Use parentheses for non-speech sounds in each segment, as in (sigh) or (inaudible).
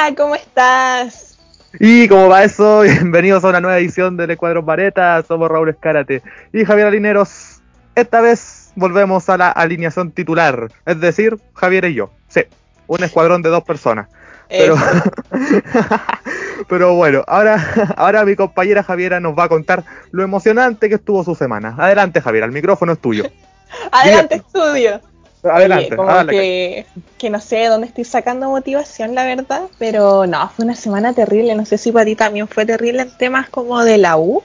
Hola, ¿cómo estás? Y como va eso, (laughs) bienvenidos a una nueva edición del Ecuadro Vareta. Somos Raúl Escárate y Javier Alineros. Esta vez volvemos a la alineación titular, es decir, Javier y yo. Sí, un escuadrón de dos personas. Pero, (laughs) pero bueno, ahora, (laughs) ahora mi compañera Javiera nos va a contar lo emocionante que estuvo su semana. Adelante, Javiera, el micrófono es tuyo. Adelante, estudio. Adelante. como que, que, no sé dónde estoy sacando motivación, la verdad, pero no, fue una semana terrible. No sé si para ti también fue terrible en temas como de la U.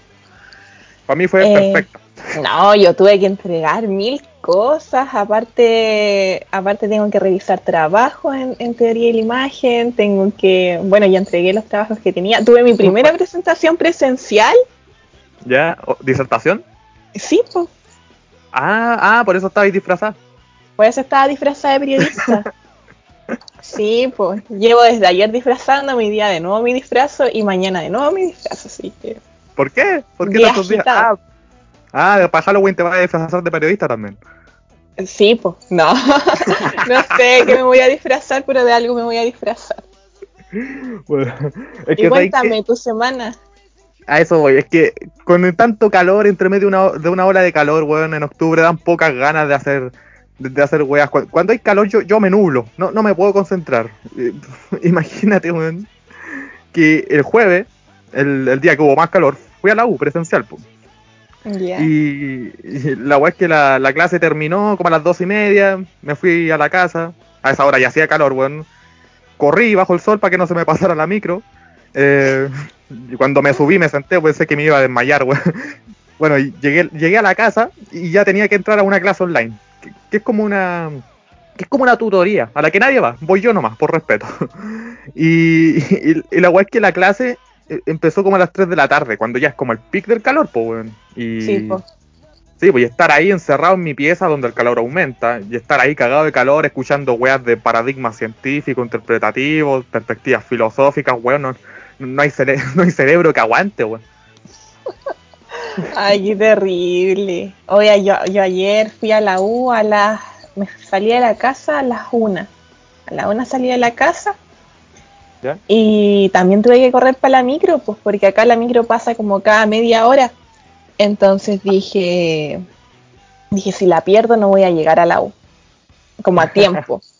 Para mí fue Eh, perfecto. No, yo tuve que entregar mil cosas, aparte, aparte tengo que revisar trabajos en, en teoría y la imagen, tengo que, bueno, ya entregué los trabajos que tenía, tuve mi primera presentación presencial, ¿Ya? ¿O- ¿Disertación? sí, pues, Ah, ah, por eso estabais disfrazada. Por eso estaba disfrazada de periodista. (laughs) Sí, pues, llevo desde ayer disfrazando, mi día de nuevo mi disfrazo y mañana de nuevo mi disfrazo, así que... ¿Por qué? ¿Por qué tantos días? Ah, ah, para Halloween te vas a disfrazar de periodista también. Sí, pues, no, (laughs) no sé qué me voy a disfrazar, pero de algo me voy a disfrazar. (laughs) Bueno, es Y que, ¿sabes cuéntame tu semana. A eso voy, es que con tanto calor, entre medio de una, de una ola de calor, weón, en octubre dan pocas ganas de hacer de, hacer weas. Cu- Cuando hay calor yo, yo me nublo, no, no me puedo concentrar. Eh, (laughs) Imagínate, weón, que el jueves, el, el día que hubo más calor, fui a la U presencial, po. Y, y la weá es que la, la clase terminó como a las dos y media, me fui a la casa, a esa hora ya hacía calor, weón. Corrí bajo el sol para que no se me pasara la micro. Eh, y cuando me subí me senté, pensé que me iba a desmayar, weón. (laughs) Bueno, llegué, llegué a la casa y ya tenía que entrar a una clase online, que, que es como una que es como una tutoría, a la que nadie va, voy yo nomás, por respeto. (laughs) Y, y- y la weá es que la clase eh, empezó como a las 3 de la tarde, cuando ya es como el pic del calor, pues, weón. Y, Sí, po. Sí, pues y estar ahí encerrado en mi pieza donde el calor aumenta, y estar ahí cagado de calor escuchando weas de paradigmas científicos, interpretativos, perspectivas filosóficas, weón, no, no hay, cere- (laughs) no hay cerebro que aguante, weón. Ay, qué terrible. Oye, yo, yo ayer fui a la U a las... Me salí de la casa a las una. A la una salí de la casa. ¿Ya? Y también tuve que correr para la micro, pues porque acá la micro pasa como cada media hora. Entonces dije, dije, si la pierdo no voy a llegar a la U. Como a tiempo. (laughs)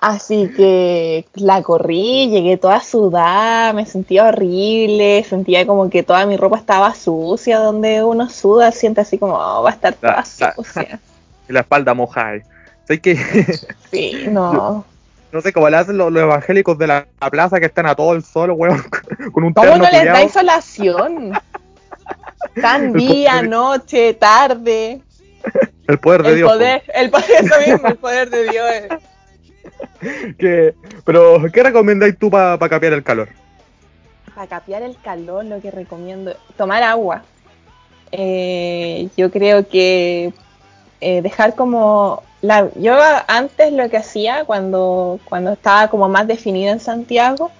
Así que la corrí, llegué toda sudada, me sentía horrible, sentía como que toda mi ropa estaba sucia, donde uno suda, siente así como, "Oh, va a estar toda La- la- sucia. Y (laughs) la espalda mojada. ¿Sabes que (laughs) Sí, no. No sé cómo le hacen los, los evangélicos de la, la plaza que están a todo el sol, weón, (laughs) con un ¿Cómo no les da culiao. insolación? Tan día, noche, tarde. El poder de El Dios. poder, el poder, eso mismo, el poder de Dios. (laughs) Que- pero, ¿qué recomendáis tú para capear el calor? Para capear el calor, lo que recomiendo, tomar agua. Eh, yo creo que eh, dejar como la, yo antes lo que hacía cuando, cuando estaba como más definida en Santiago,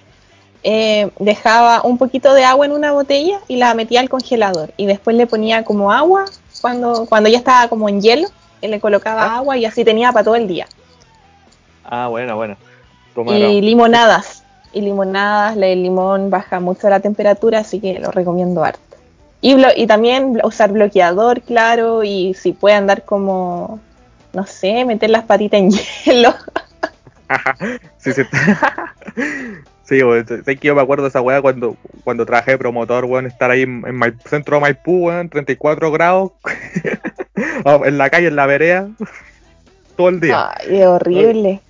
eh, dejaba un poquito de agua en una botella y la metía al congelador y después le ponía como agua cuando, cuando ya estaba como en hielo y le colocaba Ah. agua y así tenía para todo el día. Ah, bueno, bueno. Y limonadas. Y limonadas, la- el limón baja mucho la temperatura, así que lo recomiendo harto. Y, blo- y también usar bloqueador, claro, y si puede andar como, no sé, meter las patitas en (laughs) hielo. (laughs) sí, sí. (laughs) sí, weón. Sé que yo me acuerdo de esa weá cuando, cuando trabajé de promotor, weón, estar ahí en, en Mai- centro de Maipú, weón, 34 grados, en la calle, en la vereda, todo el día. Ay, es horrible.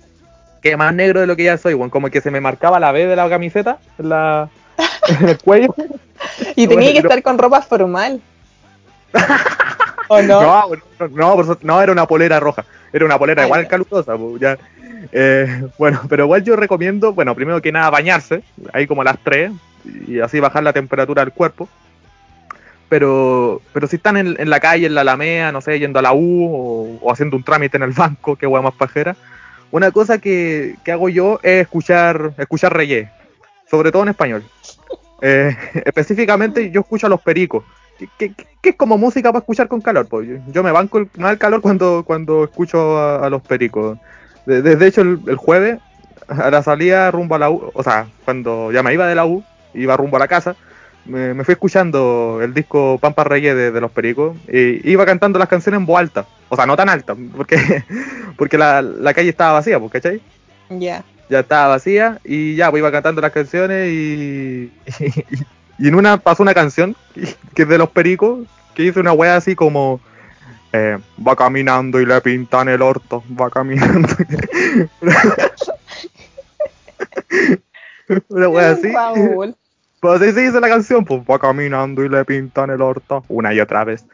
Que más negro de lo que ya soy, weón, como que se me marcaba la B de la camiseta en, la, en (laughs) el cuello. Y tenía que bueno. estar con ropa formal. (laughs) ¿O no? No, no, no, no, era una polera roja. Era una polera igual ya. calurosa. pues, ya. Eh, bueno, pero igual yo recomiendo, bueno, primero que nada bañarse, ahí como a las 3, y así bajar la temperatura del cuerpo. Pero, pero si están en, en la calle, en la Alameda, no sé, yendo a la U o, o haciendo un trámite en el banco, que hueá más pajera, una cosa que, que hago yo es escuchar, escuchar reggae, sobre todo en español. Eh, (laughs) específicamente yo escucho a los pericos, que, que- es como música para escuchar con calor. Pues. Yo, me banco el, el calor cuando, cuando escucho a, los pericos. De- de hecho, el, el jueves a la salida rumbo a la U, o sea, cuando ya me iba de la U, iba rumbo a la casa, me, me fui escuchando el disco Pampa Reyes de, de Los Pericos y iba cantando las canciones en voz alta. O sea, no tan alta, (laughs) porque, porque la, la calle estaba vacía, pues, ¿cachai? Ya. Ya estaba vacía y ya, pues iba cantando las canciones y, (laughs) y, en una pasó una canción (laughs) que es de Los Pericos, que dice una wea así como... eh, va caminando y le pintan el orto, va caminando. una wea así. Pues así se dice la canción, pues va caminando y le pintan el orto una y otra vez.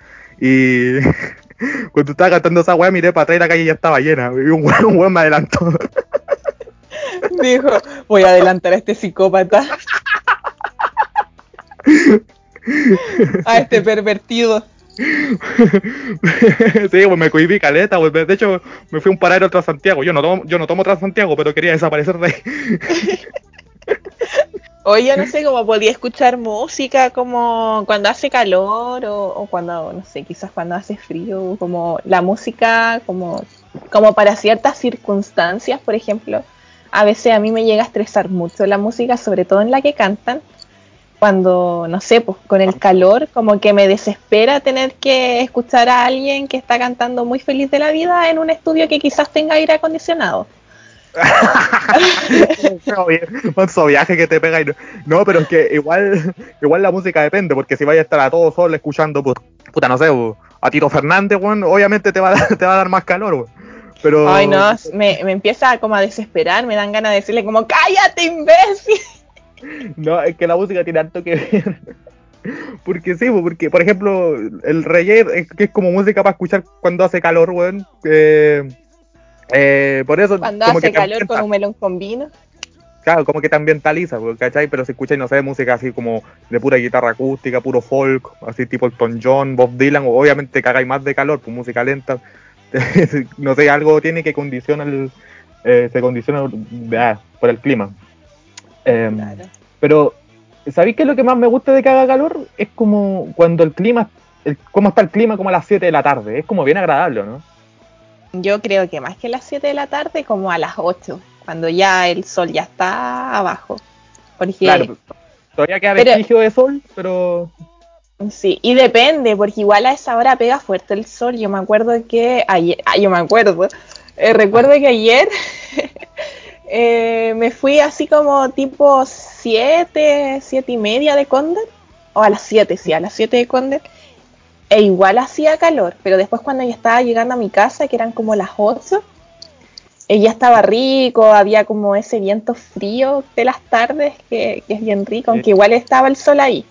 Y (laughs) cuando estaba cantando esa weá, miré para atrás y la calle ya estaba llena. Y un weón, un weón me adelantó. (laughs) Dijo, voy a adelantar a este psicópata. (laughs) A este pervertido. sí, pues me cohibí caleta, pues. De hecho, me fui a un paradero tras Santiago. Yo no tomo, yo no tomo tras Santiago, pero quería desaparecer de ahí. Oye, no sé cómo podía escuchar música como cuando hace calor o, o cuando, no sé, quizás cuando hace frío, como la música como, como para ciertas circunstancias, por ejemplo. A veces a mí me llega a estresar mucho la música, sobre todo en la que cantan. Cuando, no sé, pues con el calor, como que me desespera tener que escuchar a alguien que está cantando muy feliz de la vida en un estudio que quizás tenga aire acondicionado. (laughs) Manso viaje que te pega y no. No, pero es que igual, igual la música depende, porque si vaya a estar a todo sol escuchando, pues, puta, no sé, a Tito Fernández, weón, obviamente te va, a dar, te va a dar más calor, weón. Pero. Ay, no, me, me empieza como a desesperar, me dan ganas de decirle como, cállate, imbécil. No, es que la música tiene tanto que ver. Porque sí, porque, por ejemplo, el reggae, es, que es como música para escuchar cuando hace calor, weón. Eh, eh, por eso. Cuando como hace que calor con un melón con vino. Claro, como que te ambientaliza, ¿cachai? Pero si escuchas, no sé, música así como de pura guitarra acústica, puro folk, así tipo Elton John, Bob Dylan, obviamente cagáis más de calor, pues música lenta. (laughs) no sé, algo tiene que condicionar el, eh, se condiciona ah, por el clima. Em, Claro. Pero, ¿sabéis qué es lo que más me gusta de que haga calor? Es como cuando el clima, el, cómo está el clima como a las 7 de la tarde. Es como bien agradable, ¿no? Yo creo que más que las 7 de la tarde, como a las 8, cuando ya el sol ya está abajo. Porque, Claro, todavía queda Pero- vestigio de sol, pero sí, y depende, porque igual a esa hora pega fuerte el sol. Yo me acuerdo que ayer, ah, yo me acuerdo, eh, recuerdo que ayer (laughs) eh, me fui así como tipo 7, 7 y media de Condor, o a las 7, sí, a las 7 de Condor. E igual hacía calor, pero después cuando ya estaba llegando a mi casa, que eran como las 8, eh, ya estaba rico, había como ese viento frío de las tardes, que, que es bien rico, aunque igual estaba el sol ahí.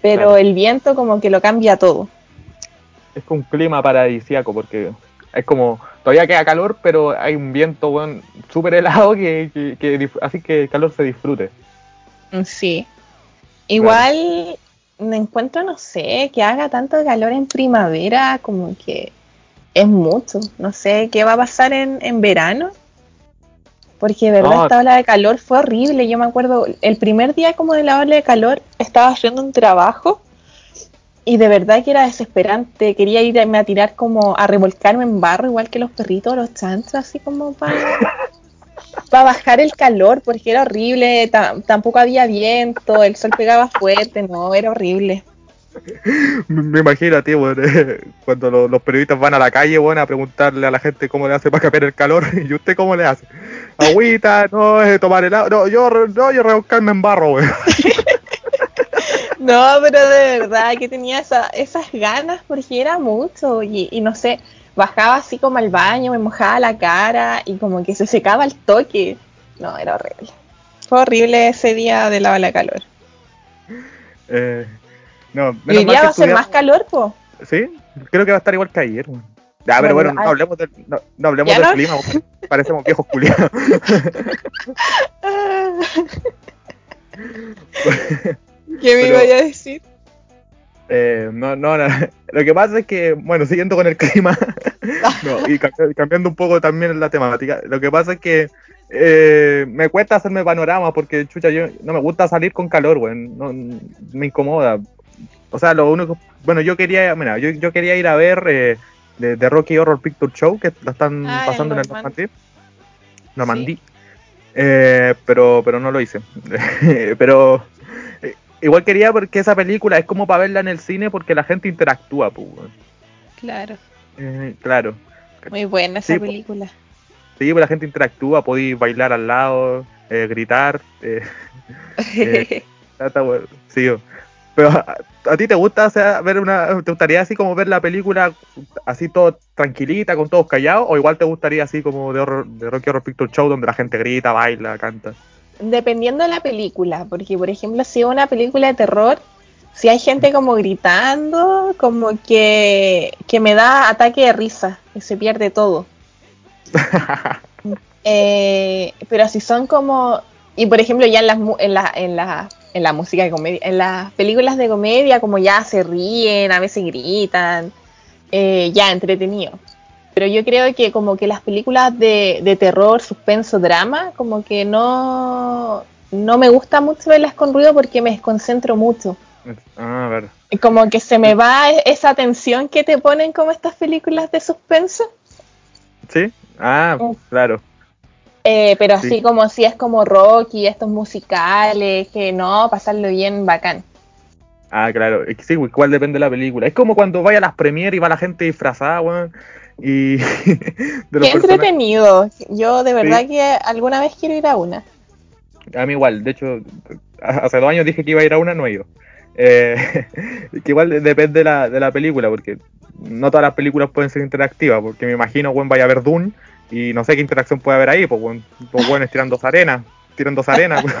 Pero Claro. el viento como que lo cambia todo. es un clima paradisíaco porque es como, todavía queda calor, pero hay un viento weón, súper helado que, que, que así que el calor se disfrute. Mm, Sí. Igual me encuentro, no sé, que haga tanto calor en primavera, como que es mucho. No sé qué va a pasar en, en verano. Porque de verdad No. esta ola de calor fue horrible. Yo me acuerdo, el primer día como de la ola de calor estaba haciendo un trabajo y de verdad que era desesperante. Quería irme a tirar como a revolcarme en barro, igual que los perritos, los chanchos, así como para (laughs) para bajar el calor, porque era horrible, ta- tampoco había viento, el sol pegaba fuerte, no, era horrible. Me imagino weón, eh, cuando lo- los periodistas van a la calle, weón, a preguntarle a la gente cómo le hace para cambiar el calor, (laughs) y usted cómo le hace. Agüita, no, es tomar helado, no, yo, no, yo revolcarme en barro, weón. (laughs) No, pero de verdad que tenía esa- esas ganas porque era mucho y, y no sé, bajaba así como al baño, me mojaba la cara y como que se secaba el toque. No, era horrible. Fue horrible ese día de la ola calor. (laughs) Eh, no, Y menos hoy día va a ser más calor, po. Sí, creo que va a estar igual que ayer. Ya, pero Bueno, bueno, ah. no hablemos del, no, no hablemos ¿Ya del no? clima, parecemos viejos culiados. (laughs) (laughs) ¿Qué me iba a decir? Eh, no, no, no, (laughs) lo que pasa es que, bueno, siguiendo con el clima, (laughs) no, y cambi- cambiando un poco también la temática, lo que pasa es que eh, me cuesta hacerme panorama porque, chucha, yo no me gusta salir con calor, weón, no, me incomoda. O sea, lo único, bueno, yo quería, mira, yo, yo quería ir a ver eh, de, de Rocky Horror Picture Show, que la están Ah, pasando en el. Normandí. Normandí. Eh, pero, pero no lo hice. (laughs) pero igual quería porque esa película es como para verla en el cine porque la gente interactúa, pues. Claro. Eh, claro. Muy buena esa Sí, película. Sí, pues la gente interactúa, podéis bailar al lado, eh, gritar. eh, (laughs) Eh. Sí, pero ¿a, a ti te gusta o sea, ver una, te gustaría así como ver la película así todo tranquilita, con todos callados, o igual te gustaría así como de, horror, de Rocky Horror Picture Show donde la gente grita, baila, canta. Dependiendo de la película, porque por ejemplo, si es una película de terror, si hay gente como gritando, como que, que me da ataque de risa, que se pierde todo. (laughs) Eh, pero si son como, y por ejemplo ya en las en la, en la, en la música de comedia, en las películas de comedia como ya se ríen, a veces gritan, eh, ya entretenido. Pero yo creo que como que las películas de, de terror, suspenso, drama, como que no, no me gusta mucho verlas con ruido porque me desconcentro mucho. Ah, a ver. Y Como que se me va e- esa tensión que te ponen como estas películas de suspenso. ¿Sí? Ah, claro. Eh, pero Sí. así como si es como Rocky, estos musicales, que no, pasarlo bien bacán. Ah, claro. Sí, igual depende de la película. Es como cuando vaya a las premieres y va la gente disfrazada, weón. Y. (laughs) Qué entretenido. Yo de verdad Sí. que alguna vez quiero ir a una. A mí igual, de hecho, hace dos años dije que iba a ir a una, no he ido. Eh, (laughs) que igual de- depende de la, de la película, porque no todas las películas pueden ser interactivas, porque me imagino, weón, vaya a ver Dune y no sé qué interacción puede haber ahí, pues, weón, pues, weones tirando arena, tirando arena. weón.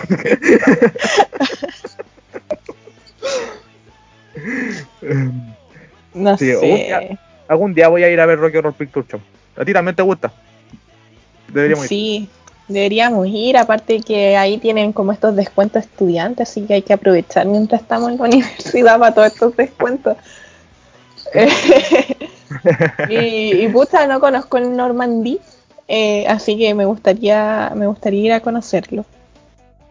(laughs) No Sí, sé. Algún día voy a ir a ver Rocky Horror Picture Show. ¿A ti también te gusta? Deberíamos ir. Sí, deberíamos ir. Aparte que ahí tienen como estos descuentos estudiantes, así que hay que aprovechar mientras estamos en la (laughs) universidad para todos estos descuentos. (laughs) y, y pucha, no conozco el Normandí, eh, así que me gustaría, me gustaría ir a conocerlo.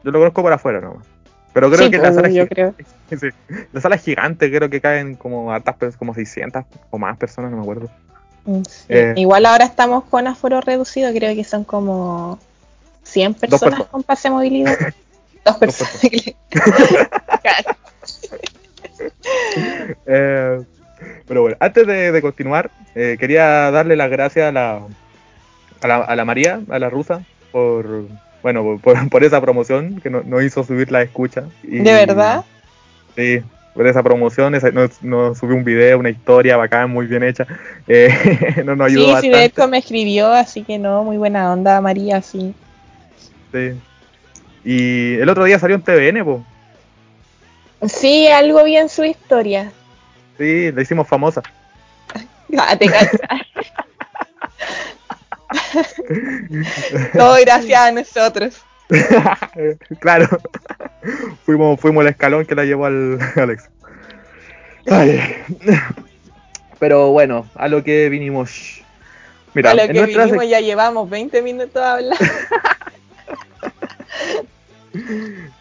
Yo lo conozco por afuera nomás. Pero creo Sí, que la pues, sala, yo creo. (laughs) sí. la sala es gigante, creo que caen como hartas como 600 o más personas, no me acuerdo. Mm, sí. Eh. Igual ahora estamos con aforo reducido, creo que son como 100 personas personas. con pase de movilidad. (laughs) Dos personas. (laughs) Eh, pero bueno, antes de, de continuar, eh, quería darle las gracias a la, a la, a la María, a la rusa, por bueno por, por- esa promoción que no- nos hizo subir la escucha. Y- ¿De verdad? Sí, por esa promoción, esa- nos, nos subió un video, una historia bacán, muy bien hecha. (laughs) Eh, (laughs) nos, nos ayudó Sí, bastante. me escribió, así que no, muy buena onda, María, sí. Sí. Y el otro día salió en TVN, po. Sí, algo vi en su historia. Sí, la hicimos famosa. (laughs) Ah, te. Todo gracias a nosotros. (laughs) claro. fuimos, fuimos el escalón que la llevó al (laughs) Alex. Pero bueno, a lo que vinimos. Mira, a lo en que vinimos sec- ya llevamos 20 minutos hablando. (laughs)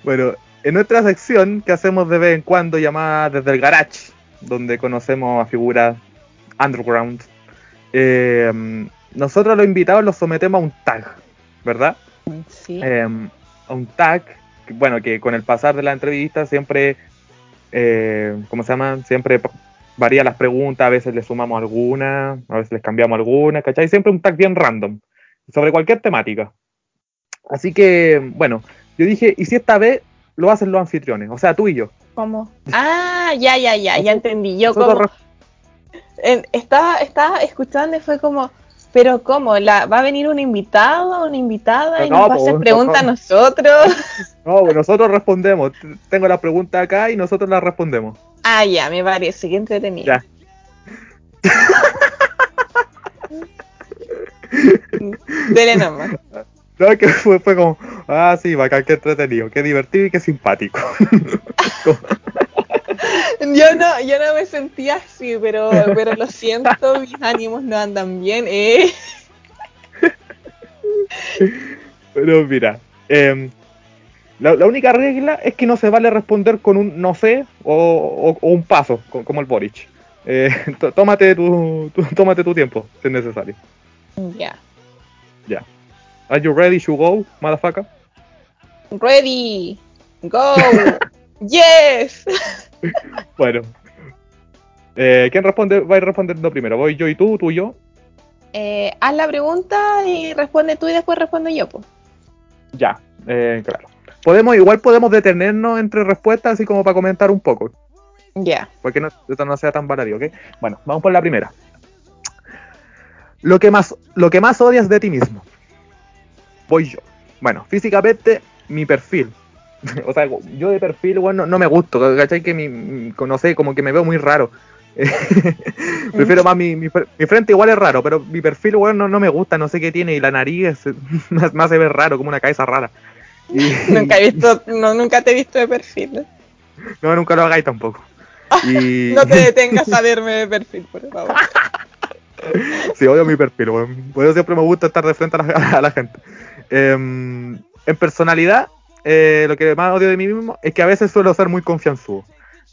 bueno, en nuestra sección que hacemos de vez en cuando llamada desde el garage, donde conocemos a figuras underground, eh, nosotros los invitados los sometemos a un tag, ¿verdad? Sí. eh, a un tag, que, bueno, que con el pasar de la entrevista siempre, eh, ¿cómo se llama? Siempre varía las preguntas, a veces le sumamos alguna, a veces les cambiamos alguna, ¿cachai? Siempre un tag bien random, sobre cualquier temática. Así que, bueno, yo dije, ¿y si esta vez lo hacen los anfitriones? O sea, tú y yo. ¿Cómo? (laughs) Ah, ya, ya, ya, ya entendí. Yo como estaba, estaba escuchando y fue como, pero ¿cómo? La, ¿Va a venir un invitado, una invitada y No, nos va a hacer no, preguntas a no. nosotros? (laughs) No, pues nosotros respondemos. Tengo la pregunta acá y nosotros la respondemos. Ah, ya, me parece, que entretenido. Ya. (laughs) Dele nomás. No, que fue, fue como, ah, sí, bacán, qué entretenido, qué divertido y qué simpático. (laughs) (laughs) Yo no, yo no me sentía así, pero, pero lo siento, (laughs) mis ánimos no andan bien, eh. (laughs) Pero mira, em, la, la única regla es que no se vale responder con un no sé o, o- o un paso, co- como el Boric. Eh, tó- tómate, tu, tu- tómate tu tiempo, si es necesario. Ya. Ya. Are you ready to go, motherfucker? Ready. Go. Yes. (laughs) Bueno. Eh, ¿Quién responde? Va a ir respondiendo primero. ¿Voy yo y tú, tú y yo? Eh, haz la pregunta y responde tú y después respondo yo, pues. Ya, eh, claro. Podemos, igual podemos detenernos entre respuestas así como para comentar un poco. Ya. Porque no, esto no sea tan baladí, ¿ok? Bueno, vamos por la primera. Lo que más, lo que más odias de ti mismo. Voy yo. Bueno, físicamente, mi perfil. (laughs) o sea, yo de perfil, bueno, no, no me gusto, ¿cachai? Que mi, no sé, como que me veo muy raro. (laughs) Prefiero más mi, mi, fr- mi frente igual es raro, pero mi perfil, bueno, no, no me gusta, no sé qué tiene, y la nariz (laughs) más, más se ve raro, como una cabeza rara. Y- Nunca he visto, no, nunca te he visto de perfil. no, nunca lo hagáis tampoco. Y... No te detengas a verme de perfil, por favor. Sí, odio mi perfil, weón. Por eso siempre me gusta estar de frente a la, a la gente. Em, en personalidad, eh, lo que más odio de mí mismo es que a veces suelo ser muy confianzudo.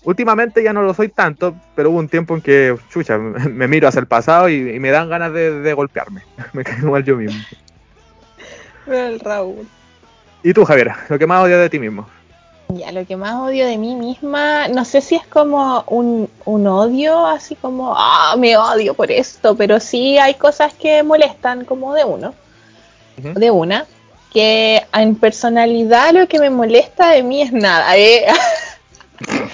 Últimamente ya no lo soy tanto, pero hubo un tiempo en que, chucha, (laughs) me, miro hacia el pasado y, y me dan ganas de, de golpearme. (laughs) me caigo mal yo mismo. El Raúl. ¿Y tú, Javier? Lo que más odio de ti mismo. Ya, lo que más odio de mí misma, no sé si es como un, un odio, así como, ah, me odio por esto, pero sí hay cosas que molestan como de uno, de una, que en personalidad lo que me molesta de mí es nada, ¿eh? (laughs)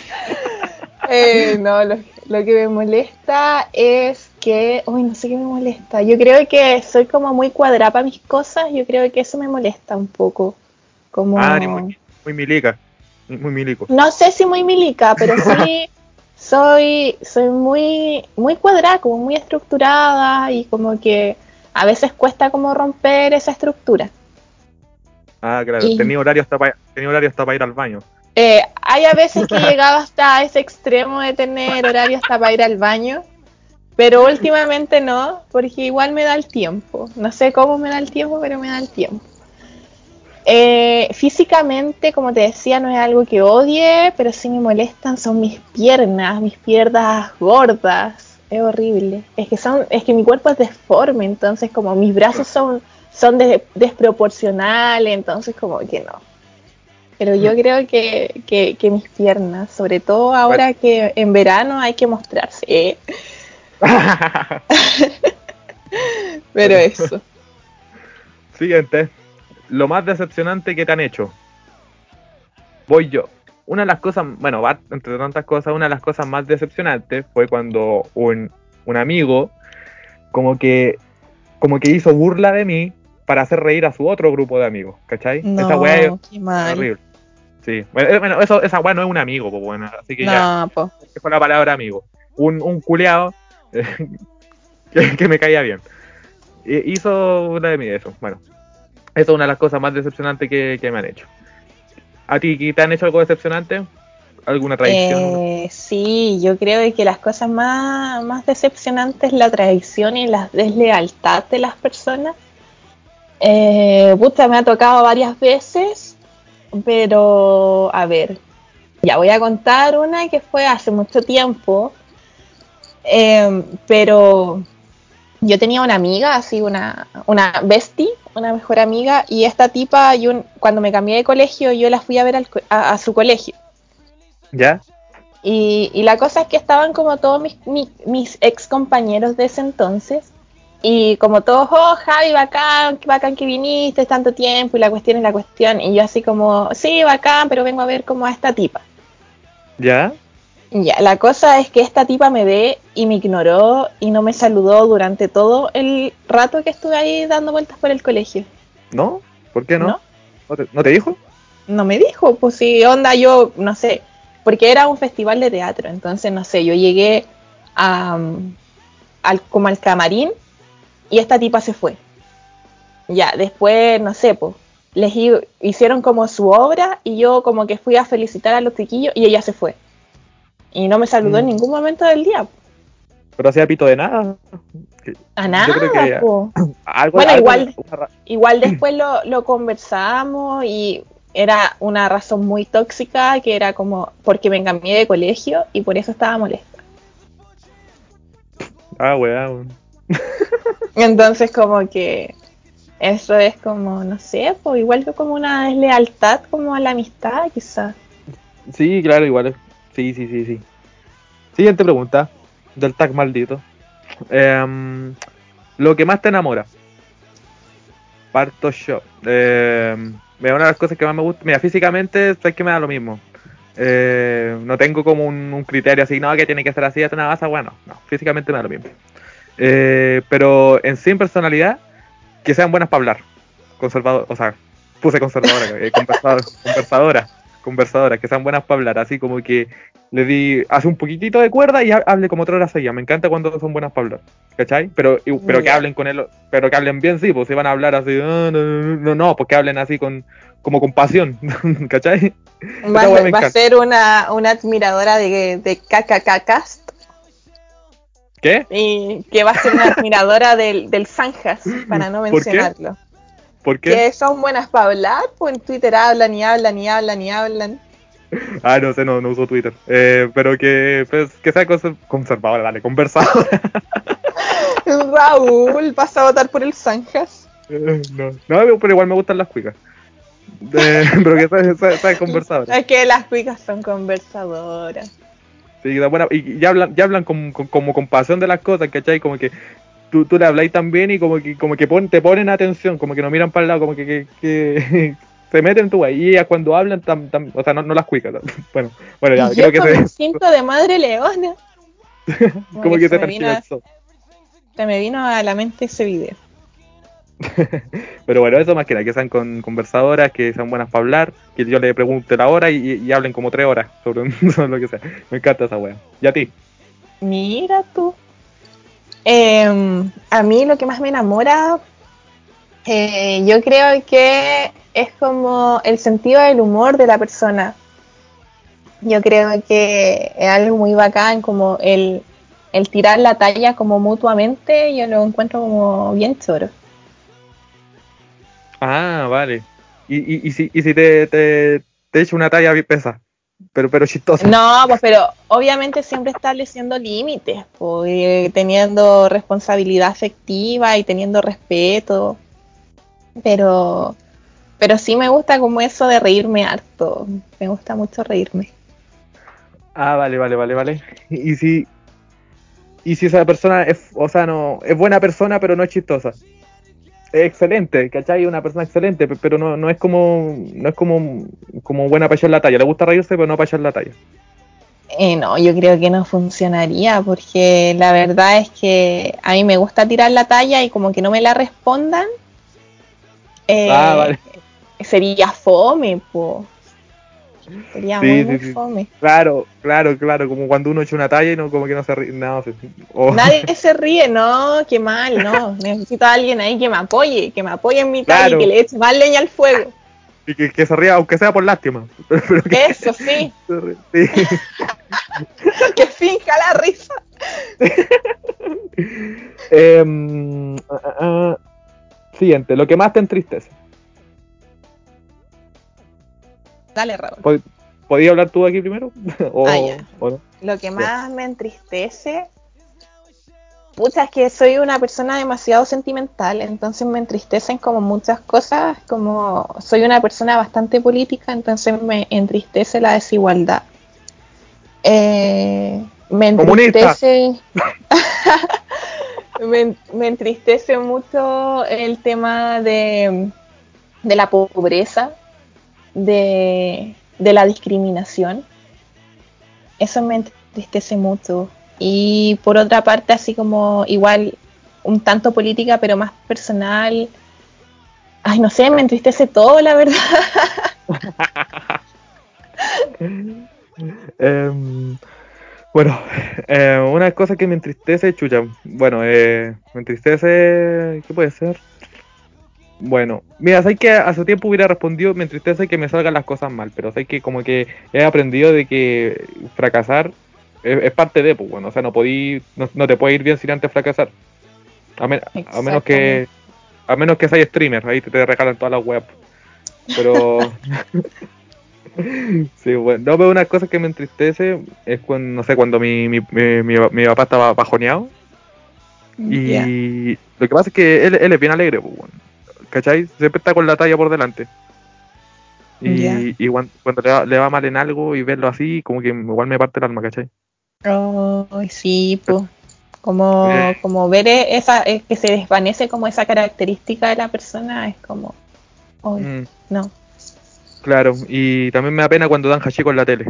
Eh, no, lo, lo que me molesta es que, uy, no sé qué me molesta, yo creo que soy como muy cuadrada para mis cosas, yo creo que eso me molesta un poco, como... Ah, muy milica. Muy milico. No sé si muy milica, pero sí (laughs) soy, soy muy, muy cuadrada, como muy estructurada y como que a veces cuesta como romper esa estructura. Ah, claro. Y- Tenía horario hasta para tenía horario hasta para ir al baño. Eh, hay a veces que he (laughs) llegado hasta ese extremo de tener horario hasta para ir al baño, pero últimamente no, porque igual me da el tiempo. No sé cómo me da el tiempo, pero me da el tiempo. Eh, físicamente, como te decía, no es algo que odie, pero sí me molestan son mis piernas, mis piernas gordas. Es horrible. Es que son, es que mi cuerpo es deforme, entonces como mis brazos son, son des- desproporcionales, entonces como que no. Pero yo creo que, que, que mis piernas, sobre todo ahora que en verano hay que mostrarse. ¿eh? (laughs) Pero eso. (laughs) Siguiente. Lo más decepcionante que te han hecho. Voy yo. Una de las cosas, bueno, entre tantas cosas, una de las cosas más decepcionantes fue cuando un, un amigo como que como que hizo burla de mí para hacer reír a su otro grupo de amigos, ¿cachai? Esa weá es horrible. Sí, bueno, eh, bueno, eso, esa weá no es un amigo, pues bueno, así que ya, No, po. dejo la palabra amigo. Un, un culeado eh, (laughs) que, que me caía bien. Hizo una de mí eso. Bueno, eso es una de las cosas más decepcionantes que, que me han hecho. ¿A ti te han hecho algo decepcionante? ¿Alguna traición? Eh, sí, yo creo que las cosas más, más decepcionantes es la traición y la deslealtad de las personas. Eh, puta, me ha tocado varias veces, pero a ver, ya voy a contar una que fue hace mucho tiempo, eh, pero yo tenía una amiga, así una, una bestie, una mejor amiga, y esta tipa, yo, cuando me cambié de colegio, yo la fui a ver al a- a su colegio. ¿Ya? Y, y la cosa es que estaban como todos mis, mi- mis ex compañeros de ese entonces. Y como todos, oh, Javi, bacán, bacán que viniste, tanto tiempo, y la cuestión es la cuestión. Y yo así como, sí, bacán, pero vengo a ver como a esta tipa. ¿Ya? Ya, la cosa es que esta tipa me ve y me ignoró y no me saludó durante todo el rato que estuve ahí dando vueltas por el colegio. ¿No? ¿Por qué no? ¿No? ¿No, te, no te dijo? no me dijo, pues si onda yo, no sé, porque era un festival de teatro, entonces no sé, yo llegué a, al, como al camarín y esta tipa se fue. Ya, después, no sé, pues, les hi- hicieron como su obra y yo como que fui a felicitar a los chiquillos y ella se fue. Y no me saludó en Mm. ningún momento del día. Pero hacía pito de nada. A nada, creo que- po. (clears throat) Algo, Bueno, algo- igual- una Igual (clears throat) después lo, lo conversamos y era una razón muy tóxica que era como porque me cambié de colegio y por eso estaba molesta. Ah, weón. (laughs) Entonces como que eso es como, no sé, pues igual que como una deslealtad como a la amistad, quizás. Sí, claro, igual. Sí, sí, sí, sí. Siguiente pregunta del tag maldito. Em, lo que más te enamora. Parto yo. Eh, una de las cosas que más me gusta. Mira, físicamente, es que me da lo mismo. Eh, no tengo como un, criterio así, no, que tiene que ser así, es una base. Bueno, no, físicamente me da lo mismo. Eh, pero en sí, en personalidad, que sean buenas para hablar. Conservador, o sea, puse conservadora, eh, (laughs) conversadora conversadoras, que sean buenas para hablar, así como que le di, hace un poquitito de cuerda y hable como otra hora seguida. Me encanta cuando son buenas para hablar, ¿cachai? Pero, pero que hablen con él, pero que hablen bien, sí, pues si van a hablar así, ah, no, no, no, pues que hablen así con, como con pasión, (laughs) ¿cachai? Va, a ser una, una admiradora de, de. ¿Qué? Y que va a ser una admiradora del, del Zanjas, para no mencionarlo. ¿Por qué? Que son buenas para hablar, pues en Twitter hablan y hablan y hablan y hablan. (laughs) Ah, no sé, no, no uso Twitter. Eh, pero que, pues, que sea conservadora, dale, conversadora. (laughs) Raúl, ¿vas a votar por el Zanjas? Eh, no, no, pero igual me gustan las cuicas. (laughs) pero que sea, sea, conversadora. Es que las cuicas son conversadoras. Sí, bueno, y ya hablan, ya hablan como, como con pasión de las cosas, ¿cachai? Como que tú, tú le habláis también y como que, como que te ponen atención, como que no miran para el lado, como que, que, (laughs) se meten tú ahí. Y ellas cuando hablan, o sea, no, no las cuicas. (laughs) Bueno, bueno, ya, creo que se. siento de madre leona. (laughs) como, que, se, me vino, se me vino a la mente ese video. (laughs) Pero bueno, eso más que nada, que sean con, conversadoras, que sean buenas para hablar, que yo le pregunte la hora y, hablen como tres horas (laughs) sobre, lo que sea. Me encanta esa wea. ¿Y a ti? Mira tú. Eh, a mí lo que más me enamora, eh, yo creo que es como el sentido del humor de la persona. Yo creo que es algo muy bacán, como el, el tirar la talla como mutuamente, yo lo encuentro como bien choro. Ah, vale. ¿Y, y, y si, y si te, te, te echo una talla pesa? pero, pero chistoso. No, pues pero obviamente siempre estableciendo límites, pues, teniendo responsabilidad afectiva y teniendo respeto. Pero, pero sí me gusta como eso de reírme harto. Me gusta mucho reírme. Ah, vale, vale, vale, vale. Y si, y si esa persona es, o sea, no, es buena persona, pero no es chistosa excelente, ¿cachai? Una persona excelente, pero no, no es como no es como, como buena para echar la talla. Le gusta reírse, pero no para echar la talla. Eh, no, yo creo que no funcionaría porque la verdad es que a mí me gusta tirar la talla y como que no me la respondan. Eh, ah, vale. Sería fome, po. Sería muy, fome. Claro, claro, claro, como cuando uno echa una talla y no, como que no se ríe. Nadie (laughs) se ríe, no, qué mal, no. Necesito a alguien ahí que me apoye, que me apoye en mi talla y que le eche más leña al fuego. Y que, se ría, aunque sea por lástima. (laughs) Eso, sí. (laughs) que finja la risa. Em, ah, ah, ah. siguiente, lo que más te entristece. Dale, Raúl. ¿Podías hablar tú aquí primero? (laughs) ah. Lo que más me entristece. Pucha, es que soy una persona demasiado sentimental, entonces me entristecen como muchas cosas, como soy una persona bastante política, entonces me entristece la desigualdad. Eh, me entristece. (laughs) me, me, entristece mucho el tema de, de la pobreza, de, la discriminación. Eso me entristece mucho. Y por otra parte, así como igual un tanto política, pero más personal. Ay, no sé, me entristece todo, la verdad. (laughs) Em, bueno, eh, una cosa que me entristece, chucha, bueno, eh, me entristece, ¿qué puede ser? Bueno, mira, sé que hace tiempo hubiera respondido, me entristece que me salgan las cosas mal, pero sé que como que he aprendido de que fracasar es, parte de, pues bueno, o sea, no, podí, no, te puede ir bien sin antes fracasar. A, menos que a menos que seas streamer, ahí te, te regalan todas las web. Pero (laughs) sí, bueno, no, pero una cosa que me entristece es cuando, no sé, cuando mi, mi, mi, mi, papá estaba bajoneado. Y lo que pasa es que él, él es bien alegre, pues bueno ¿cachai? Siempre está con la talla por delante. Y, cuando, le, va, le va mal en algo y verlo así, como que igual me parte el alma, ¿cachai? Ay, sí, pues. Como, Eh. como ver e- esa, eh, que se desvanece como esa característica de la persona es como, ay, Mm, no. claro, y también me da pena cuando dan hachico en la tele.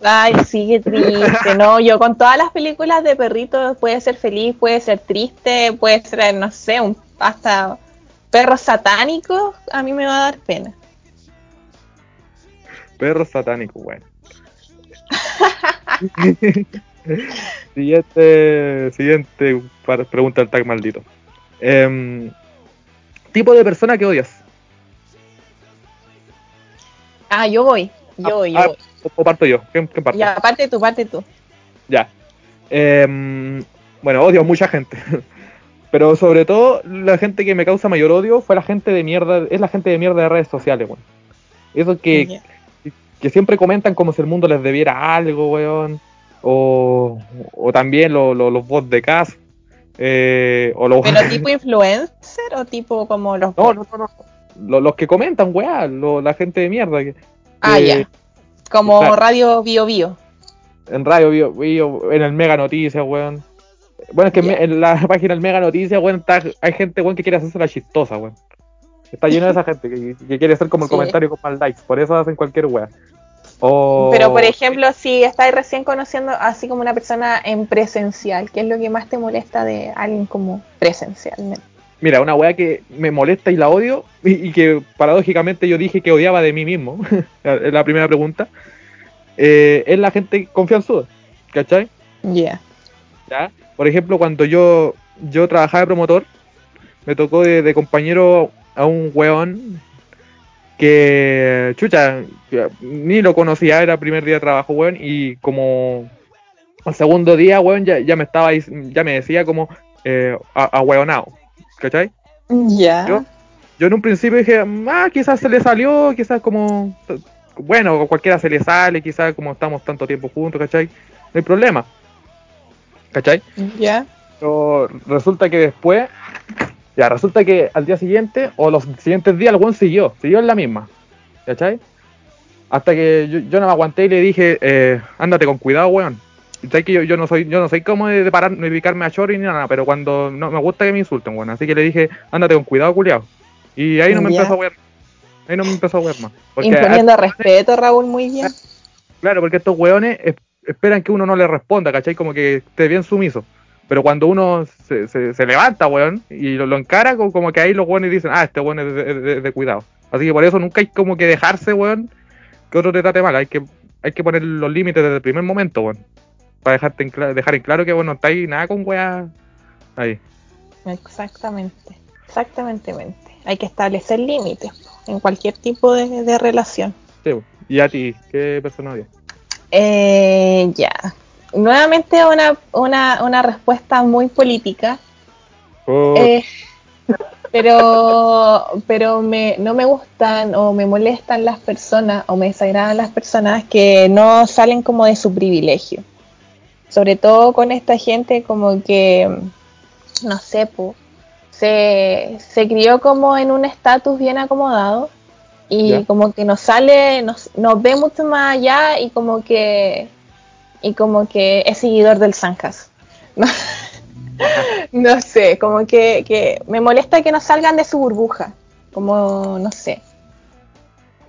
Ay, sí, qué triste, ¿no? (laughs) Yo con todas las películas de perritos puede ser feliz, puede ser triste, puede ser, no sé, un, hasta perros satánicos, a mí me va a dar pena. Perro satánico, bueno. (laughs) siguiente, siguiente para- pregunta del tag maldito. Em, tipo de persona que odias. Ah, yo voy, yo voy, yo Ah, voy. O, parto yo. ¿Quién, quién parte? Ya, parte tú, parte tú. Ya. Em, bueno, odio a mucha gente. (laughs) Pero sobre todo, la gente que me causa mayor odio fue la gente de mierda. Es la gente de mierda de redes sociales, weón. Eso que, que siempre comentan como si el mundo les debiera algo, weón. O, o también lo- lo- los bots de casa. Eh, o los, ¿Pero (laughs) tipo influencer o tipo como los... no, no, no, no. Lo- los que comentan, weón. lo- la gente de mierda. Que, Ah, ya. Como. Radio Bio Bio. En radio, Bio- Bio- en el Mega Noticias, weón. Bueno, es que en la (laughs) página del Mega Noticias, weón, está- hay gente, que quiere hacerse la chistosa, weón. Está lleno de esa gente que, que quiere ser como el Sí. comentario con más likes. Por eso hacen cualquier weón. O... Pero por ejemplo, si estás recién conociendo así como una persona en presencial, ¿qué es lo que más te molesta de alguien como presencialmente? Mira, una weá que me molesta y la odio, y, y que paradójicamente yo dije que odiaba de mí mismo, (laughs) es la primera pregunta, eh, es la gente confianzuda, ¿cachai? Ya. ¿Ya? Por ejemplo, cuando yo, yo trabajaba de promotor, me tocó de, de compañero a un weón que, chucha, que ni lo conocía, era primer día de trabajo, weón, y como al segundo día, weón, ya, ya me estaba, ya me decía como eh, a, a weonao, ¿cachai? Ya. Yo- Yo en un principio dije, ah, quizás se le salió, quizás como, bueno, cualquiera se le sale, quizás como estamos tanto tiempo juntos, ¿cachai? No hay problema, ¿cachai? Ya. Pero resulta que después, ya, resulta que al día siguiente, o los siguientes días, el weón siguió, siguió en la misma, ¿cachai? Hasta que yo, yo no me aguanté y le dije, eh, ándate con cuidado, weón. Y sabes que yo, yo no soy, yo no soy como de, parar, de picarme a chorri ni nada, pero cuando no me gusta que me insulten, weón. Así que le dije, ándate con cuidado, culiao. Y ahí no me Ya. empezó a ver. Ahí no me empezó a ver más. Imponiendo respeto, Raúl, muy bien. Claro, porque estos weones es- esperan que uno no les responda, ¿cachai? Como que esté bien sumiso. Pero cuando uno se, se- se levanta, weón, y lo, lo encara, como, que ahí los weones dicen, ah, este weón es de, de- de cuidado. Así que por eso nunca hay como que dejarse, weón, que otro te trate mal. Hay que, hay que poner los límites desde el primer momento, weón. Para dejarte en dejar en claro que, bueno, no estáis nada con weá ahí. Exactamente. Exactamente. Hay que establecer límites en cualquier tipo de, de relación. Sí, y a ti, ¿qué persona odias? Eh, ya. Nuevamente una, una, una respuesta muy política. Oh, Eh, pero pero me, no me gustan o me molestan las personas o me desagradan las personas que no salen como de su privilegio. Sobre todo con esta gente como que, no sé, po, se, se crió como en un estatus bien acomodado y Ya. como que nos sale, nos, nos ve mucho más allá y como que y como que es seguidor del Zancas. No, (laughs) no sé, como que, que me molesta que no salgan de su burbuja, como no sé.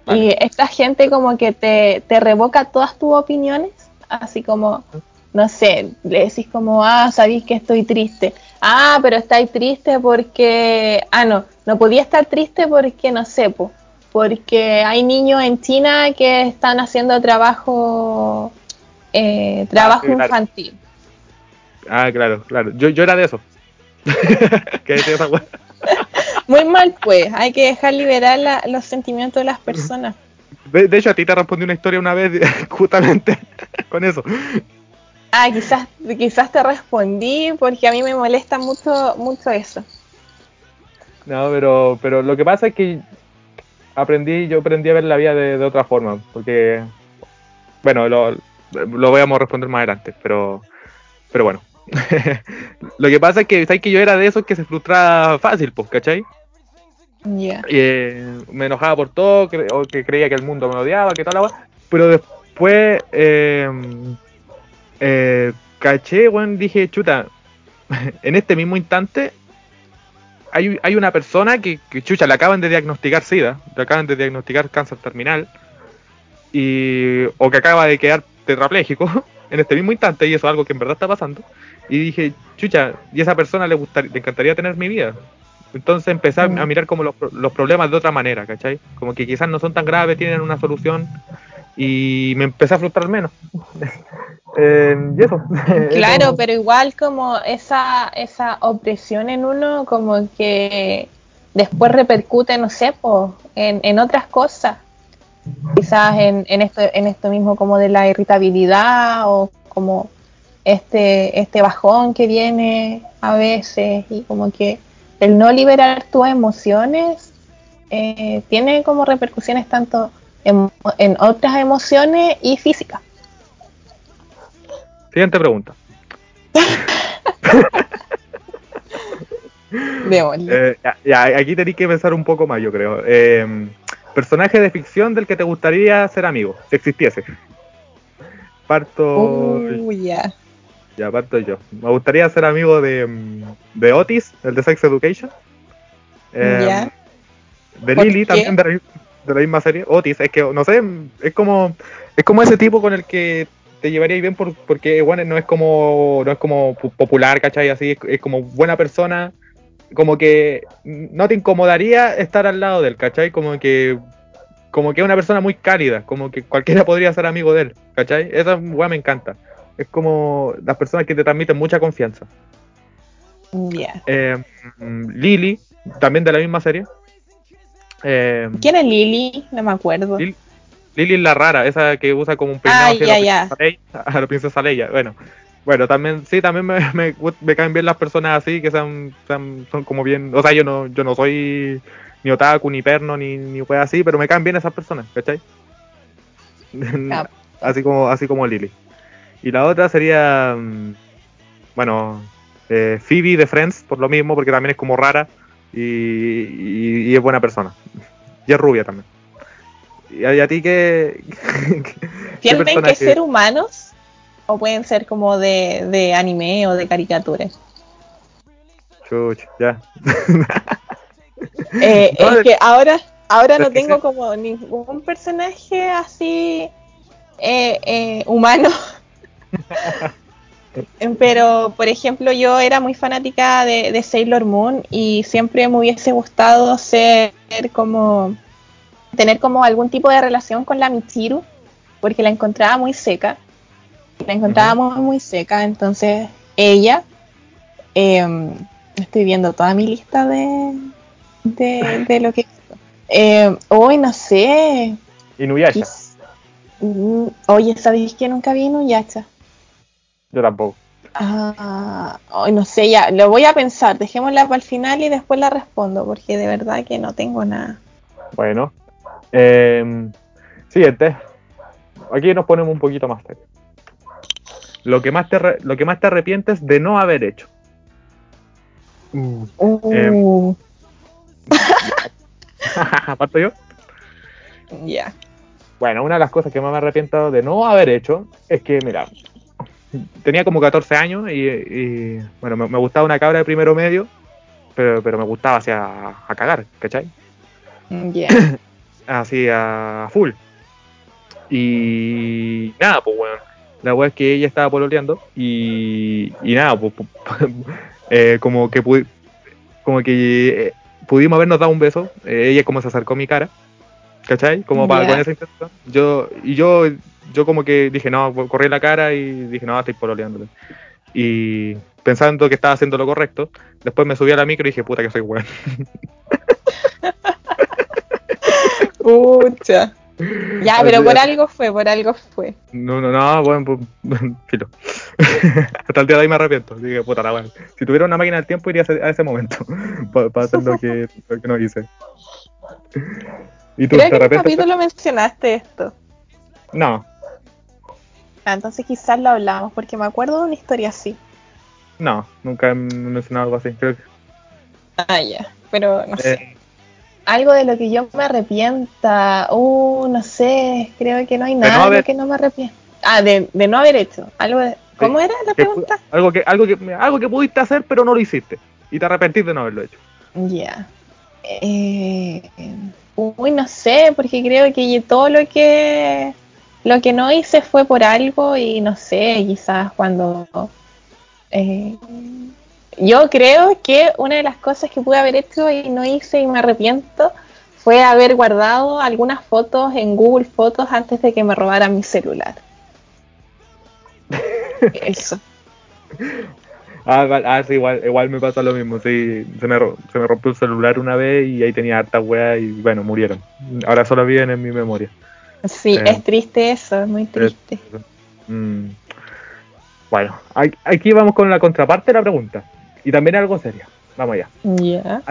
Y esta gente como que te, te revoca todas tus opiniones, así como, no sé, le decís como, ah, sabéis que estoy triste. Ah, pero estáis triste porque, ah, no, no podía estar triste porque, no sé, po, porque hay niños en China que están haciendo trabajo, eh, trabajo claro. infantil. Ah, claro, claro. Yo, yo era de eso. (laughs) (laughs) Muy mal, pues, hay que dejar liberar la- los sentimientos de las personas. De, de hecho, a ti te respondí una historia una vez (laughs) justamente con eso. Ah, quizás, quizás te respondí porque a mí me molesta mucho, mucho eso. No, pero, pero lo que pasa es que aprendí, yo aprendí a ver la vida de, de otra forma, porque, bueno, lo, lo voy a responder más adelante, pero, pero bueno. (laughs) lo que pasa es que, ¿sabes que yo era de esos que se frustraba fácil, pues, ¿cachai? Ya. Eh, me enojaba por todo, cre- o que creía que el mundo me odiaba, que tal wea. Pero después eh, eh, caché, weón, dije, chuta, (laughs) en este mismo instante hay, hay una persona que, que, chucha, le acaban de diagnosticar SIDA, le acaban de diagnosticar cáncer terminal, y, o que acaba de quedar tetrapléjico (laughs) en este mismo instante, y eso es algo que en verdad está pasando. Y dije, chucha, y a esa persona le, gustaría, le encantaría tener mi vida. Entonces empecé a- Mm. a mirar como los, los problemas de otra manera, ¿cachai? Como que quizás no son tan graves, tienen una solución y me empecé a frustrar menos. (laughs) Eh, y eso. (laughs) Claro, Eso- pero igual como esa, esa opresión en uno como que después repercute, no sé, po, en, en otras cosas. Quizás en, en, esto, en esto mismo como de la irritabilidad o como este, este bajón que viene a veces y como que el no liberar tus emociones eh, tiene como repercusiones tanto en, en otras emociones y físicas. Siguiente pregunta. (laughs) Eh, ya, ya, aquí tenéis que pensar un poco más, yo creo. Eh, personaje de ficción del que te gustaría ser amigo, si existiese. Parto. Uh, ya. Ya parto yo. Me gustaría ser amigo de, mm, de Otis, el de Sex Education. Eh, Ya. De ¿Por Lily también de la, de la misma serie. Otis, es que no sé, es como es como ese tipo con el que te llevaría bien por, porque bueno, no es como no es como pu- popular, ¿cachai? Así es, es como buena persona, como que no te incomodaría estar al lado de él, ¿cachai? Como que como que es una persona muy cálida, como que cualquiera (laughs) podría ser amigo de él, ¿cachai? Esa weá me encanta. Es como las personas que te transmiten mucha confianza. Ya. Eh, mm, Lily, también de la misma serie. Eh, ¿Quién es Lily? No me acuerdo. Lily, Lily es la rara, esa que usa como un peinado así (laughs) a ya, la ya. princesa Leia- a la princesa Leia. Bueno, bueno, también, sí, también me, me, me caen bien las personas así, que sean, sean- son como bien, o sea, yo no, yo no soy ni otaku, ni perno, ni, ni wea así, pero me caen bien esas personas, ¿cachai? (laughs) Así como, así como Lily. Y la otra sería, mm, bueno, eh, Phoebe de Friends, por lo mismo, porque también es como rara y, y- y es buena persona. (laughs) Y es rubia también. ¿Y a, ti qué, (laughs) qué ¿Tienen que ser humanos? ¿O pueden ser como de, de anime o de caricatura? Chuch, ya. Eh, (laughs) No, es que ahora, ahora no tengo como ningún personaje así eh, eh, humano. (laughs) Pero, por ejemplo, yo era muy fanática de, de Sailor Moon y siempre me hubiese gustado ser como tener como algún tipo de relación con la Michiru, porque la encontraba muy seca. La encontraba muy, muy seca. Entonces, ella, em, estoy viendo toda mi lista de, de, (laughs) de lo que. Eh, hoy no sé. Inuyasha. Mm, Oye, ¿sabéis que nunca vi Inuyasha? Yo tampoco. Ah, hoy no sé, ya, lo voy a pensar. Dejémosla para el final y después la respondo, porque de verdad que no tengo nada. Bueno. Eh, siguiente. Aquí nos ponemos un poquito más serios. Lo que más te, lo que más te arrepientes de no haber hecho. Uh, (laughs) ¿Parto yo? ya. Bueno, una de las cosas que más me arrepiento de no haber hecho es que, mira, tenía como 14 años y, y, bueno, me, me gustaba una cabra de primero medio, pero, pero me gustaba así a, cagar, ¿cachai? Ya. (coughs) Así a full. Y nada, pues bueno, la weá es que ella estaba pololeando y, y nada, pues, pu- (laughs) eh, como que pu- como que eh, pudimos habernos dado un beso, eh, ella como se acercó a mi cara, ¿cachai? Como para Ya. con esa intención. Yo, y yo, yo como que dije, no, corrí la cara y dije, no, estoy pololeándole. Y pensando que estaba haciendo lo correcto, después me subí a la micro y dije, puta que soy weón. (laughs) Pucha. Ya, pero Así- por algo fue, por algo fue. No, no, no, bueno, pues, (laughs) filo. (laughs) Hasta el día de hoy me arrepiento. Dije, puta la weá. Si tuviera una máquina del tiempo, iría a ese, momento. (laughs) para hacer lo que, lo que no hice. ¿Y tú Creo te que en un arrepientes? capítulo mencionaste esto. No, Ah, entonces quizás lo hablamos, porque me acuerdo de una historia así. no, nunca he mencionado algo así. Creo que, Ah, ya. Pero no sé. Algo de lo que yo me arrepienta. Uh, no sé, creo que no hay nada de haber- que no me arrepiento. Ah, de, de no haber hecho. Algo de- ¿Cómo era la pregunta? algo que, algo que, algo que pudiste hacer pero no lo hiciste. Y te arrepentís de no haberlo hecho. Ya. Eh, uy, no sé, porque creo que todo lo que lo que no hice fue por algo y no sé, quizás cuando eh, yo creo que una de las cosas que pude haber hecho y no hice y me arrepiento fue haber guardado algunas fotos en Google Fotos antes de que me robaran mi celular. (laughs) Eso. Ah, ah, sí, igual, igual me pasa lo mismo. Sí, se me, se me rompió el celular una vez y ahí tenía harta weas y bueno, murieron. Ahora solo viven en mi memoria. Sí, Eh, es triste eso, es muy triste. Mm. Bueno, aquí vamos con la contraparte de la pregunta. Y también algo seria. Vamos allá.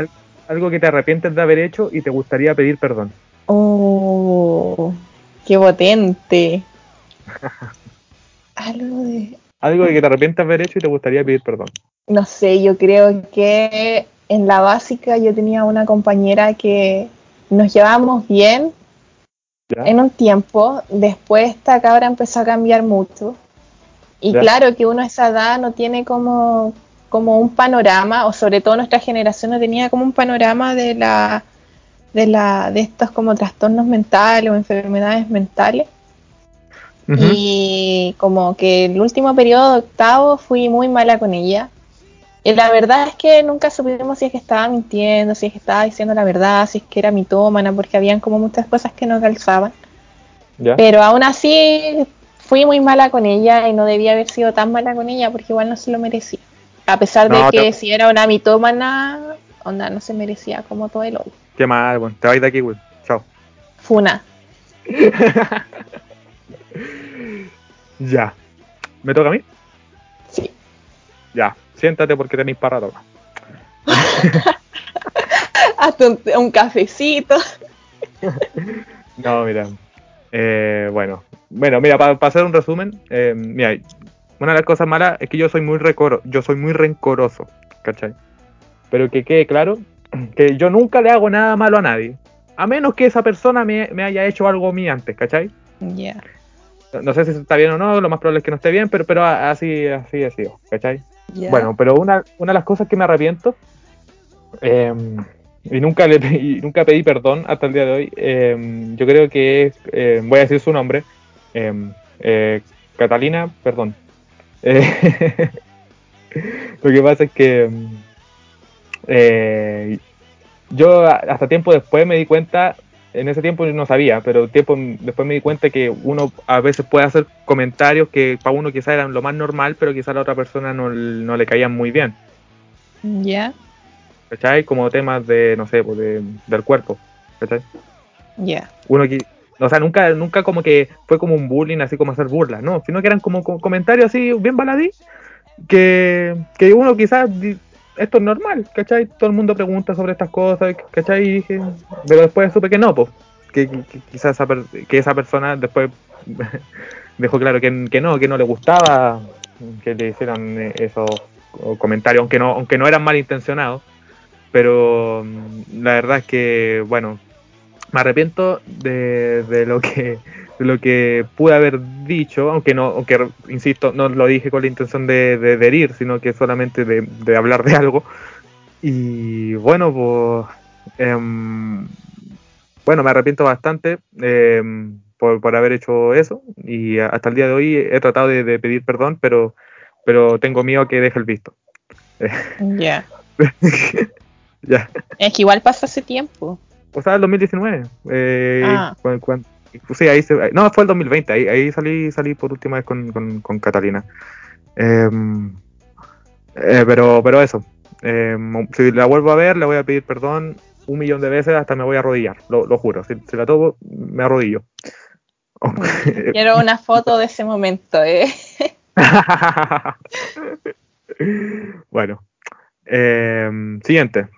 Algo que te arrepientes de haber hecho y te gustaría pedir perdón. Oh, qué potente. (laughs) Algo de... Algo que te arrepientes de haber hecho y te gustaría pedir perdón. No sé, yo creo que en la básica yo tenía una compañera que nos llevábamos bien ¿Ya? en un tiempo. Después esta cabra empezó a cambiar mucho. Y Ya. claro que uno a esa edad no tiene como, como un panorama, o sobre todo nuestra generación no tenía como un panorama de la de la de estos como trastornos mentales o enfermedades mentales. Y como que el último periodo de octavo fui muy mala con ella. Y la verdad es que nunca supimos si es que estaba mintiendo, si es que estaba diciendo la verdad, si es que era mitómana, porque habían como muchas cosas que no calzaban. ¿Ya? Pero aún así fui muy mala con ella y no debía haber sido tan mala con ella porque igual no se lo merecía. A pesar No, de que te- si era una mitómana, onda no se merecía como todo el hoy. Qué mal, bueno, te vais de aquí, güey. Chao. Funa. (laughs) Ya. ¿Me toca a mí? Sí. Ya. Siéntate porque tenéis para rato. (laughs) Hasta un, un cafecito. (laughs) No, mira. Eh, bueno. Bueno, mira, para hacer un resumen, eh, mira, una de las cosas malas es que yo soy muy recoro, yo soy muy rencoroso, ¿cachai? Pero que quede claro (clears throat) que yo nunca le hago nada malo a nadie, a menos que esa persona me, me haya hecho algo a mí antes, ¿cachai? Ya. No, no sé si está bien o no, lo más probable es que no esté bien, pero, pero así, así ha sido, ¿cachai? ya. Bueno, pero una, una de las cosas que me arrepiento, eh, y nunca le (laughs) pedí, nunca pedí perdón hasta el día de hoy, eh, yo creo que es, eh, voy a decir su nombre, eh, Catalina, perdón. Eh, (laughs) lo que pasa es que mm, eh, yo hasta tiempo después me di cuenta, en ese tiempo no sabía, pero tiempo después me di cuenta que uno a veces puede hacer comentarios que para uno quizá eran lo más normal, pero quizá a la otra persona no, no le caían muy bien. Ya. ¿Cachai? Como temas de, no sé, pues de- del cuerpo. ¿Cachai? Ya. Uno que, o sea, nunca, nunca como que fue como un bullying, así como hacer burlas, ¿no? Sino que eran como, co- comentarios así, bien baladí, que, que uno quizás, esto es normal, ¿cachai? Todo el mundo pregunta sobre estas cosas, ¿cachai? Y pero después supe que no, pues, que, quizás esa, que esa persona después (laughs) dejó claro que, que no, que no le gustaba que le hicieran esos comentarios, aunque no, aunque no eran malintencionados, pero mm, la verdad es que, bueno, me arrepiento de, de lo que de lo que pude haber dicho, aunque no, aunque insisto, no lo dije con la intención de, de, de herir, sino que solamente de, de hablar de algo. Y bueno, pues em, bueno, me arrepiento bastante em, por, por haber hecho eso. Y hasta el día de hoy he tratado de, pedir perdón, pero, pero tengo miedo a que deje el visto. (laughs) Ya. (laughs) ya. Es que igual pasa hace tiempo. O sea, el 2019. Eh, Ah. sí, ahí se- no, fue el 2020. Ahí, ahí salí, salí por última vez con, con, con Catalina. Em, eh, pero, pero eso. Em, si la vuelvo a ver, le voy a pedir perdón un millón de veces hasta me voy a arrodillar. Lo, lo juro. Si, si la toco, me arrodillo. (laughs) (laughs) Quiero una foto de ese momento, ¿eh? (laughs) bueno. Em, siguiente.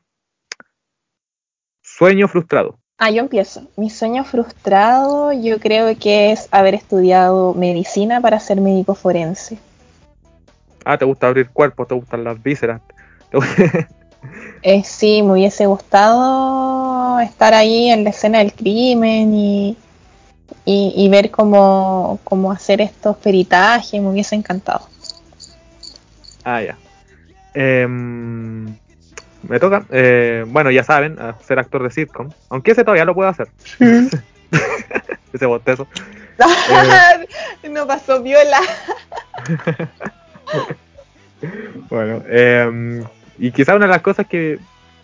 Sueño frustrado. Ah, yo empiezo. Mi sueño frustrado yo creo que es haber estudiado medicina para ser médico forense. Ah, te gusta abrir cuerpos, te gustan las vísceras. (laughs) Eh, sí, me hubiese gustado. Estar ahí en la escena del crimen y, y, y ver cómo, cómo hacer estos peritajes, me hubiese encantado. Ah, ya. Em, me toca. Eh, bueno, ya saben, ser actor de sitcom. Aunque ese todavía lo puedo hacer. (laughs) ese bostezo. (laughs) no pasó viola. (laughs) bueno, em, y quizá una de las cosas que,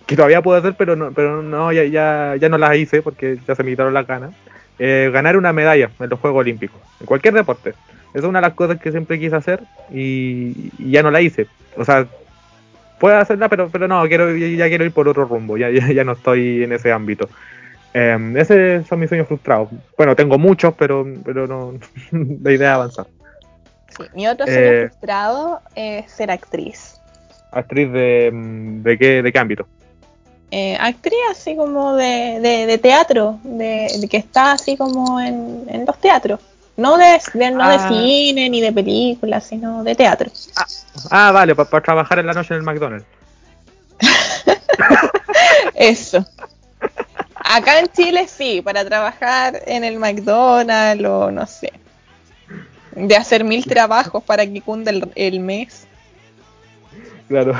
que todavía puedo hacer, pero no, pero no ya, ya, ya no las hice porque ya se me quitaron las ganas. Eh, ganar una medalla en los Juegos Olímpicos, en cualquier deporte. Esa es una de las cosas que siempre quise hacer y, y ya no la hice. O sea, puedo hacerla, pero, pero no, quiero, ya quiero ir por otro rumbo, ya, ya, ya no estoy en ese ámbito. Eh, esos son mis sueños frustrados. Bueno, tengo muchos, pero, pero no, (laughs) la idea es avanzar. Sí, mi otro sueño Eh, frustrado es ser actriz. ¿Actriz de, de, qué, de qué ámbito? Eh, actriz así como de, de, de teatro, de, de que está así como en, en los teatros. No de, de- no de Ah. cine ni de películas, sino de teatro. Ah, vale, para trabajar en la noche en el McDonald's. (laughs) Eso. Acá en Chile sí, para trabajar en el McDonald's o no sé. De hacer mil trabajos para que cunda el, el mes. Claro,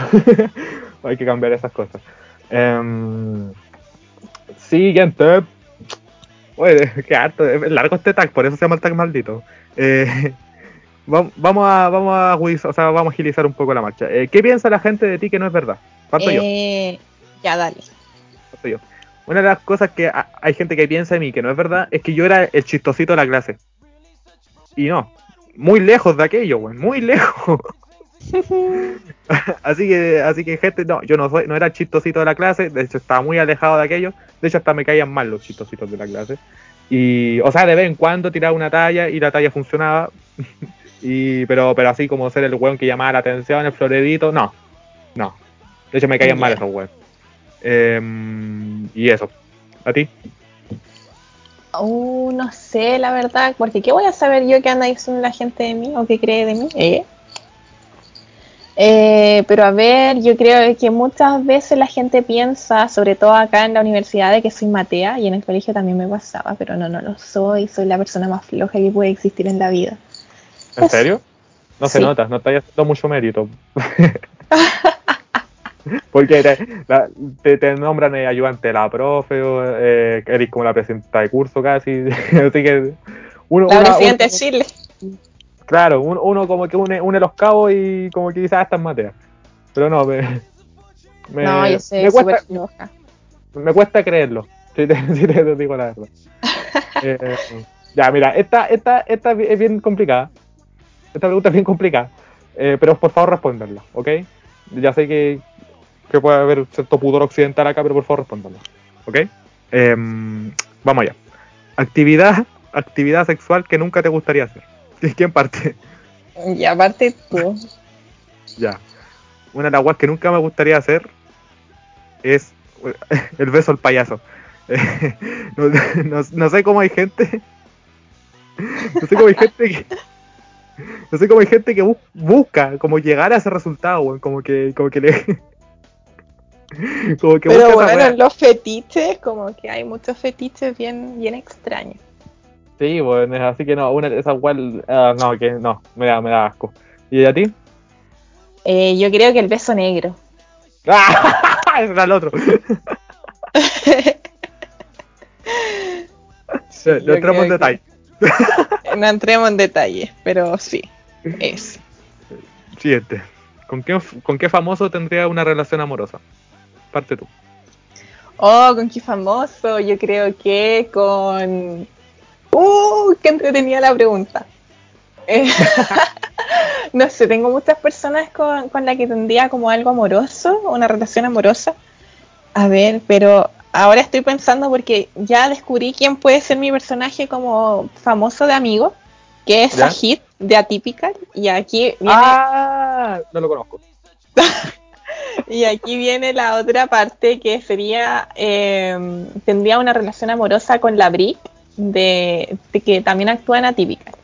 (laughs) hay que cambiar esas cosas. Em, siguiente. Oye, (laughs) qué harto, es largo este tag, por eso se llama el tag maldito. Eh, (laughs) va- vamos a vamos a o sea, vamos a agilizar un poco la marcha. Eh, ¿Qué piensa la gente de ti que no es verdad? Parto yo, Eh, ya, dale. parto yo. Una de las cosas que ha- hay gente que piensa de mí que no es verdad es que yo era el chistosito de la clase. Y no, muy lejos de aquello, güey, muy lejos. (laughs) (laughs) así que, así que gente, no, yo no soy, no era el chistosito de la clase, de hecho estaba muy alejado de aquello, de hecho hasta me caían mal los chistositos de la clase. Y, o sea, de vez en cuando tiraba una talla y la talla funcionaba. (laughs) y, pero, pero así como ser el weón que llamaba la atención, el floredito, no. No. De hecho me caían mal esos weones. Em, y eso. ¿A ti? Uh, no sé, la verdad, porque ¿qué voy a saber yo qué anda diciendo la gente de mí o qué cree de mí? ¿Eh? Eh, pero a ver, yo creo que muchas veces la gente piensa, sobre todo acá en la universidad, de que soy matea y en el colegio también me pasaba, pero no, no lo soy, soy la persona más floja que puede existir en la vida. ¿En serio? No se Sí. nota, no estáis haciendo mucho mérito. (laughs) Porque te, la- te- te nombran eh, ayudante de la profe, o, eh, eres como la presidenta de curso casi. (laughs) Así que uno, La una- presidenta de Chile. Claro, uno, uno como que une, une los cabos y como que quizás hasta en matea. Pero no, me, (laughs) me, no, yo me cuesta, floja. me cuesta creerlo. (laughs) Si te, si te digo la verdad. (laughs) Eh, ya, mira, esta, esta, esta es bien complicada. Esta pregunta es bien complicada. Eh, pero por favor responderla, ¿ok? Ya sé que, que puede haber cierto pudor occidental acá, pero por favor responderla, ¿ok? Em, vamos allá. Actividad, actividad sexual que nunca te gustaría hacer. (laughs) ¿Quién parte? Y aparte tú. Ya. Una de las guas que nunca me gustaría hacer es el beso al payaso. (laughs) No, no- no sé cómo hay gente. No sé cómo hay gente que. No sé cómo hay gente que bus- busca como llegar a ese resultado, weón. Como que, como que le. Como que Pero bueno, en los fetiches, como que hay muchos fetiches bien, bien extraños. Sí, bueno, así que no, una esas weas. ah, no, que no, me da, me da asco. ¿Y a ti? Eh, yo creo que el beso negro. ¡Ah! (laughs) Era el otro. (laughs) No entremos en que- detalle. No entremos en detalles, pero sí, (laughs) es. Siguiente. ¿Con qué, ¿Con qué famoso tendría una relación amorosa? Parte tú. Oh, con qué famoso. Yo creo que con. Uh, qué entretenida la pregunta. Eh, (laughs) no sé, tengo muchas personas con, con las que tendría como algo amoroso, una relación amorosa. A ver, pero ahora estoy pensando porque ya descubrí quién puede ser mi personaje como famoso de amigo, que es ¿Ya? De Atypical. Y aquí viene, Ah, no lo conozco. (laughs) y aquí viene la otra parte que sería, eh, tendría una relación amorosa con la Brick, de, de que también actúa en Atypical.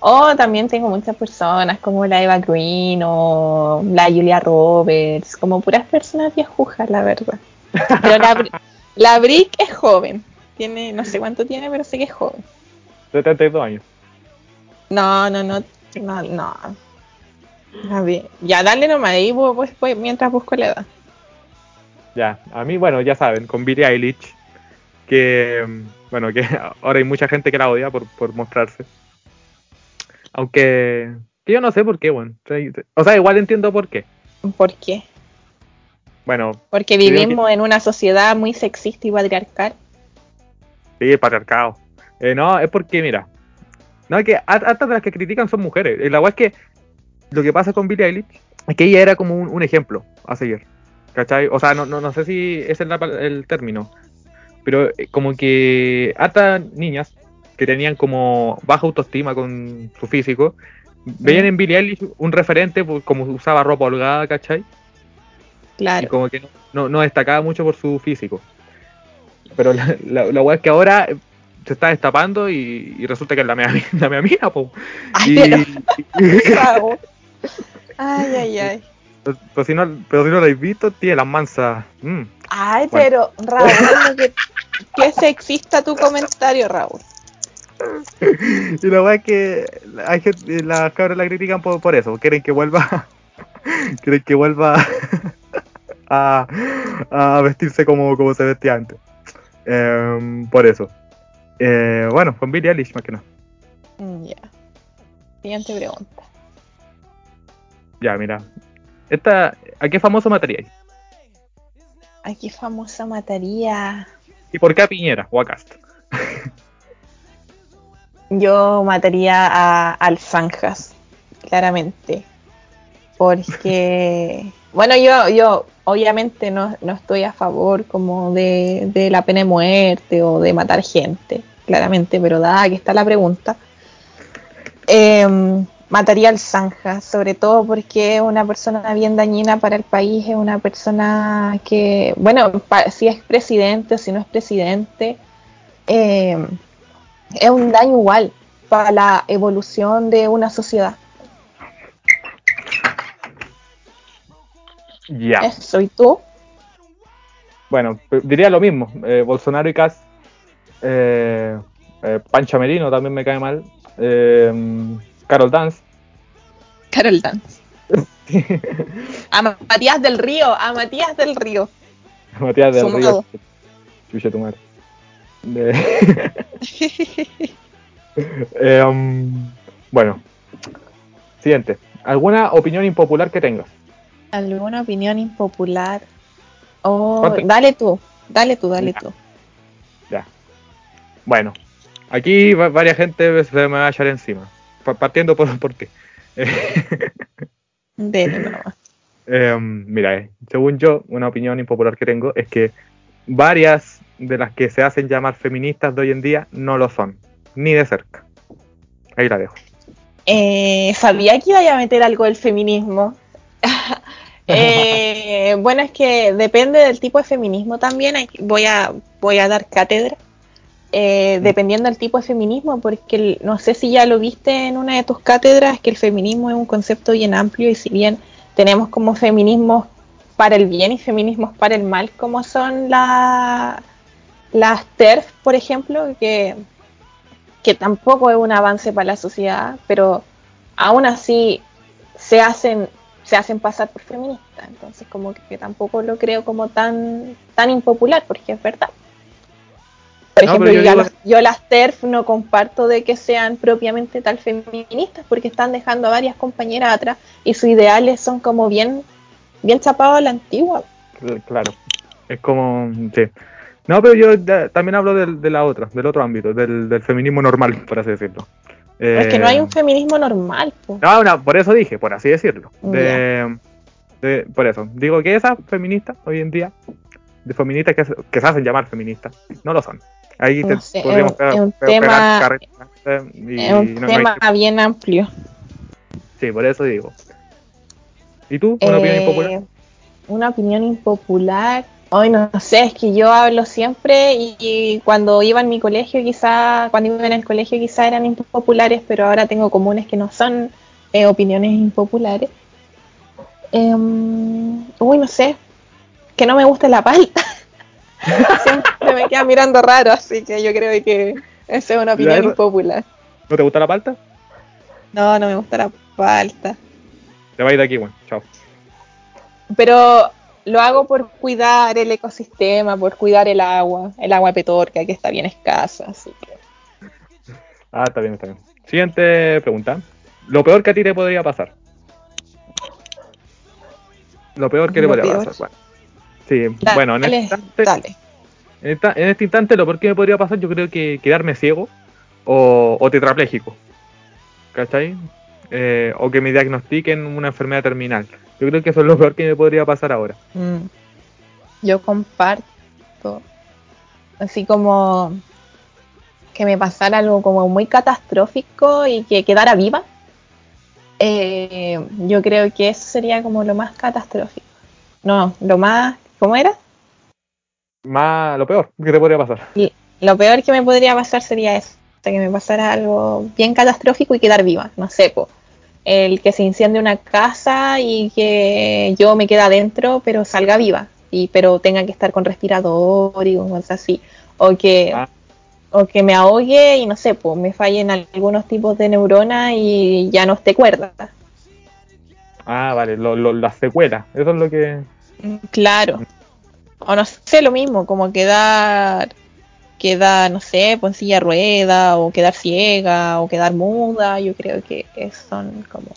O también tengo muchas personas como la Eva Green o la Julia Roberts, como puras personas viejujas, la verdad. Pero la, (laughs) La Brick es joven. Tiene, no sé cuánto tiene, pero sé que es joven. 72 años. No, no, no, no, no. A ver, ya dale nomás ahí pues, pues, mientras busco la edad. Ya, a mí, bueno, ya saben, con Billie Eilish, que, bueno, que (laughs) ahora hay mucha gente que la odia por, por mostrarse. Aunque, que yo no sé por qué, bueno. O sea, igual entiendo por qué. ¿Por qué? Bueno. Porque vivimos en una sociedad muy sexista y patriarcal. Sí, patriarcado. Eh, no, es porque, mira, no, es que hasta de las que critican son mujeres. La verdad es que lo que pasa con Billie Eilish es que ella era como un, ejemplo a seguir. ¿Cachai? O sea, no, no, no sé si ese es el, término. Pero eh, como que hasta niñas que tenían como baja autoestima con su físico, veían en Billie Eilish un referente como usaba ropa holgada, ¿cachai? Claro. Y como que no, no, destacaba mucho por su físico. Pero la, la, es que ahora se está destapando y, resulta que es la mea, (laughs) la mea mina, po. Ay, (laughs) (laughs) ay, ay, ay. Pero, si no, pero si no lo habéis visto, tiene las mansas. Mm. Ay, pero Raúl, que, sexista tu comentario, Raúl. (laughs) y la verdad es que hay gente, las cabras la critican por, por eso, quieren que vuelva, (laughs) quieren que vuelva (laughs) a, a vestirse como, como se vestía antes. Em, por eso. Eh, bueno, con Billie Eilish más que nada. Mm, ya. Siguiente pregunta. Ya, mira. Esta, ¿A qué famoso mataría? ¿A qué famoso mataría? ¿Y por qué a Piñera o a Cast? Yo mataría a Alfanjas, claramente. Porque, (laughs) bueno, yo, yo obviamente no, no estoy a favor como de, de la pena de muerte o de matar gente claramente, pero dada que está la pregunta, em, mataría al Zanja, sobre todo porque es una persona bien dañina para el país, es una persona que, bueno, si es presidente o si no es presidente, em, es un daño igual para la evolución de una sociedad. Ya. Eso, ¿y tú? Bueno, diría lo mismo. Eh, Bolsonaro y Cas eh, eh, Pancha Merino también me cae mal. Eh, Carol Dance. (laughs) Carol Dance. a Matías del Río, a Matías del Río. Matías del Río. Chucha tu madre. (laughs) um, bueno, siguiente. ¿Alguna opinión impopular que tengas? ¿Alguna opinión impopular? Oh, dale tú, dale tú, dale tú. Bueno, aquí varias gente se me va a echar encima. Partiendo por, por ti. (laughs) (laughs) Em, mira, eh, según yo, una opinión impopular que tengo es que varias de las que se hacen llamar feministas de hoy en día no lo son, ni de cerca. Ahí la dejo. Eh, sabía que iba a meter algo del feminismo. (laughs) Eh, bueno, es que depende del tipo de feminismo también. Voy a, voy a dar cátedra. Eh, dependiendo del tipo de feminismo, porque no sé si ya lo viste en una de tus cátedras, que el feminismo es un concepto bien amplio y si bien tenemos como feminismos para el bien y feminismos para el mal, como son la, las TERF, por ejemplo, que, que tampoco es un avance para la sociedad, pero aún así se hacen se hacen pasar por feministas, entonces como que, que tampoco lo creo como tan tan impopular, porque es verdad. Por ejemplo, yo, las TERF no comparto de que sean propiamente tal feministas porque están dejando a varias compañeras atrás y sus ideales son como bien, bien chapados a la antigua. Claro, es como, sí. No, pero yo también hablo de, la otra, del otro ámbito, del, feminismo normal, por así decirlo. es que no hay un eh, feminismo normal. No, no, por eso dije, por así decirlo. por eso, digo que esas feministas hoy en día, de feministas que, que se hacen llamar feministas, no lo son. Ahí te podríamos es, un tema, es un tema bien amplio. Sí, por eso digo. ¿Y tú? ¿Una opinión eh, impopular? Una opinión impopular. Hoy no, sé, es que yo hablo siempre y, cuando iba en mi colegio, quizá, cuando iba en el colegio, quizá eran impopulares, pero ahora tengo comunes que no son eh, opiniones impopulares. Em, uy, no sé, que no me gusta la palta. (laughs) Siempre me queda mirando raro, así que yo creo que esa es una opinión impopular. ¿No te gusta la palta? No, no me gusta la palta. Te vas de aquí, bueno, chao. Pero lo hago por cuidar el ecosistema, por cuidar el agua, el agua petorca que está bien escasa, así que. Ah, está bien, está bien. Siguiente pregunta. Lo peor que a ti te podría pasar. Lo peor que te podría pasar. Sí, bueno, en este, instante, En, este instante lo peor que me podría pasar yo creo que quedarme ciego o, o tetrapléjico. ¿Cachai? Eh, o que me diagnostiquen una enfermedad terminal. Yo creo que eso es lo peor que me podría pasar ahora. Mm. Yo comparto. Así como que me pasara algo como muy catastrófico y que quedara viva. Eh, yo creo que eso sería como lo más catastrófico. No, lo más. ¿Cómo era? Más, lo peor que te podría pasar. Y lo peor que me podría pasar sería eso. Que me pasara algo bien catastrófico y quedar viva. No sé, po el que se incendie una casa y que yo me quede adentro, pero salga viva, y, pero tenga que estar con respirador y cosas así, o que, ah. o que me ahogue y no sé, pues me fallen algunos tipos de neuronas y ya no esté cuerda. Ah, vale, lo, lo, las secuelas, eso es lo que... Claro. O no sé, lo mismo, como quedar quedar, no sé, por silla rueda, o quedar ciega, o quedar muda, yo creo que, son como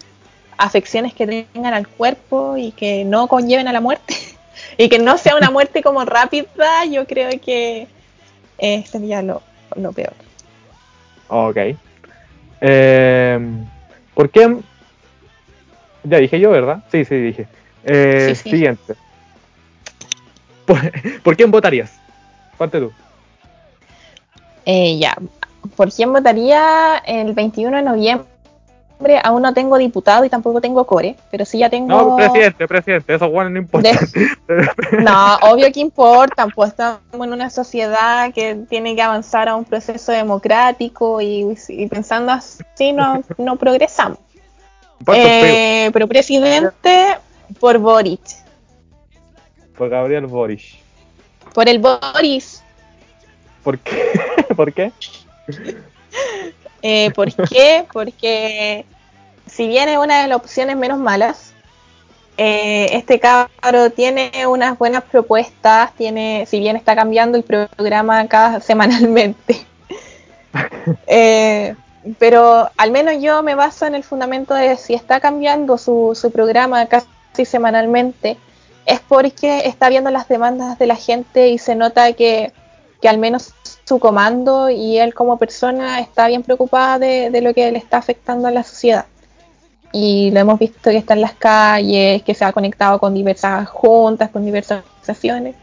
afecciones que tengan al cuerpo y que no conlleven a la muerte, (laughs) y que no sea una muerte como rápida, yo creo que eh, sería lo, lo peor. Ok. Eh, ¿Por qué? Ya dije yo, ¿verdad? Sí, sí, dije. Eh, siguiente. ¿Por, ¿Por quién votarías? Cuánto tú. Eh, ya, ¿por quién votaría el 21 de noviembre? Aún no tengo diputado y tampoco tengo core, pero sí ya tengo. No, presidente, presidente, eso bueno no importa. (laughs) no, obvio que importan, pues estamos en una sociedad que tiene que avanzar a un proceso democrático y, pensando así no, no progresamos. Eh, pero presidente por Boric. Por Gabriel Boric. Por el Boris. ¿Por qué? (laughs) ¿Por qué? Eh, ¿Por qué? Porque si bien es una de las opciones menos malas, eh, este cabro tiene unas buenas propuestas, tiene, si bien está cambiando el programa cada (laughs) semanalmente. (laughs) Eh, pero al menos yo me baso en el fundamento de si está cambiando su, su programa casi semanalmente, es porque está viendo las demandas de la gente y se nota que que al menos su comando y él como persona está bien preocupada de, lo que le está afectando a la sociedad. Y lo hemos visto que está en las calles, que se ha conectado con diversas juntas, con diversas organizaciones.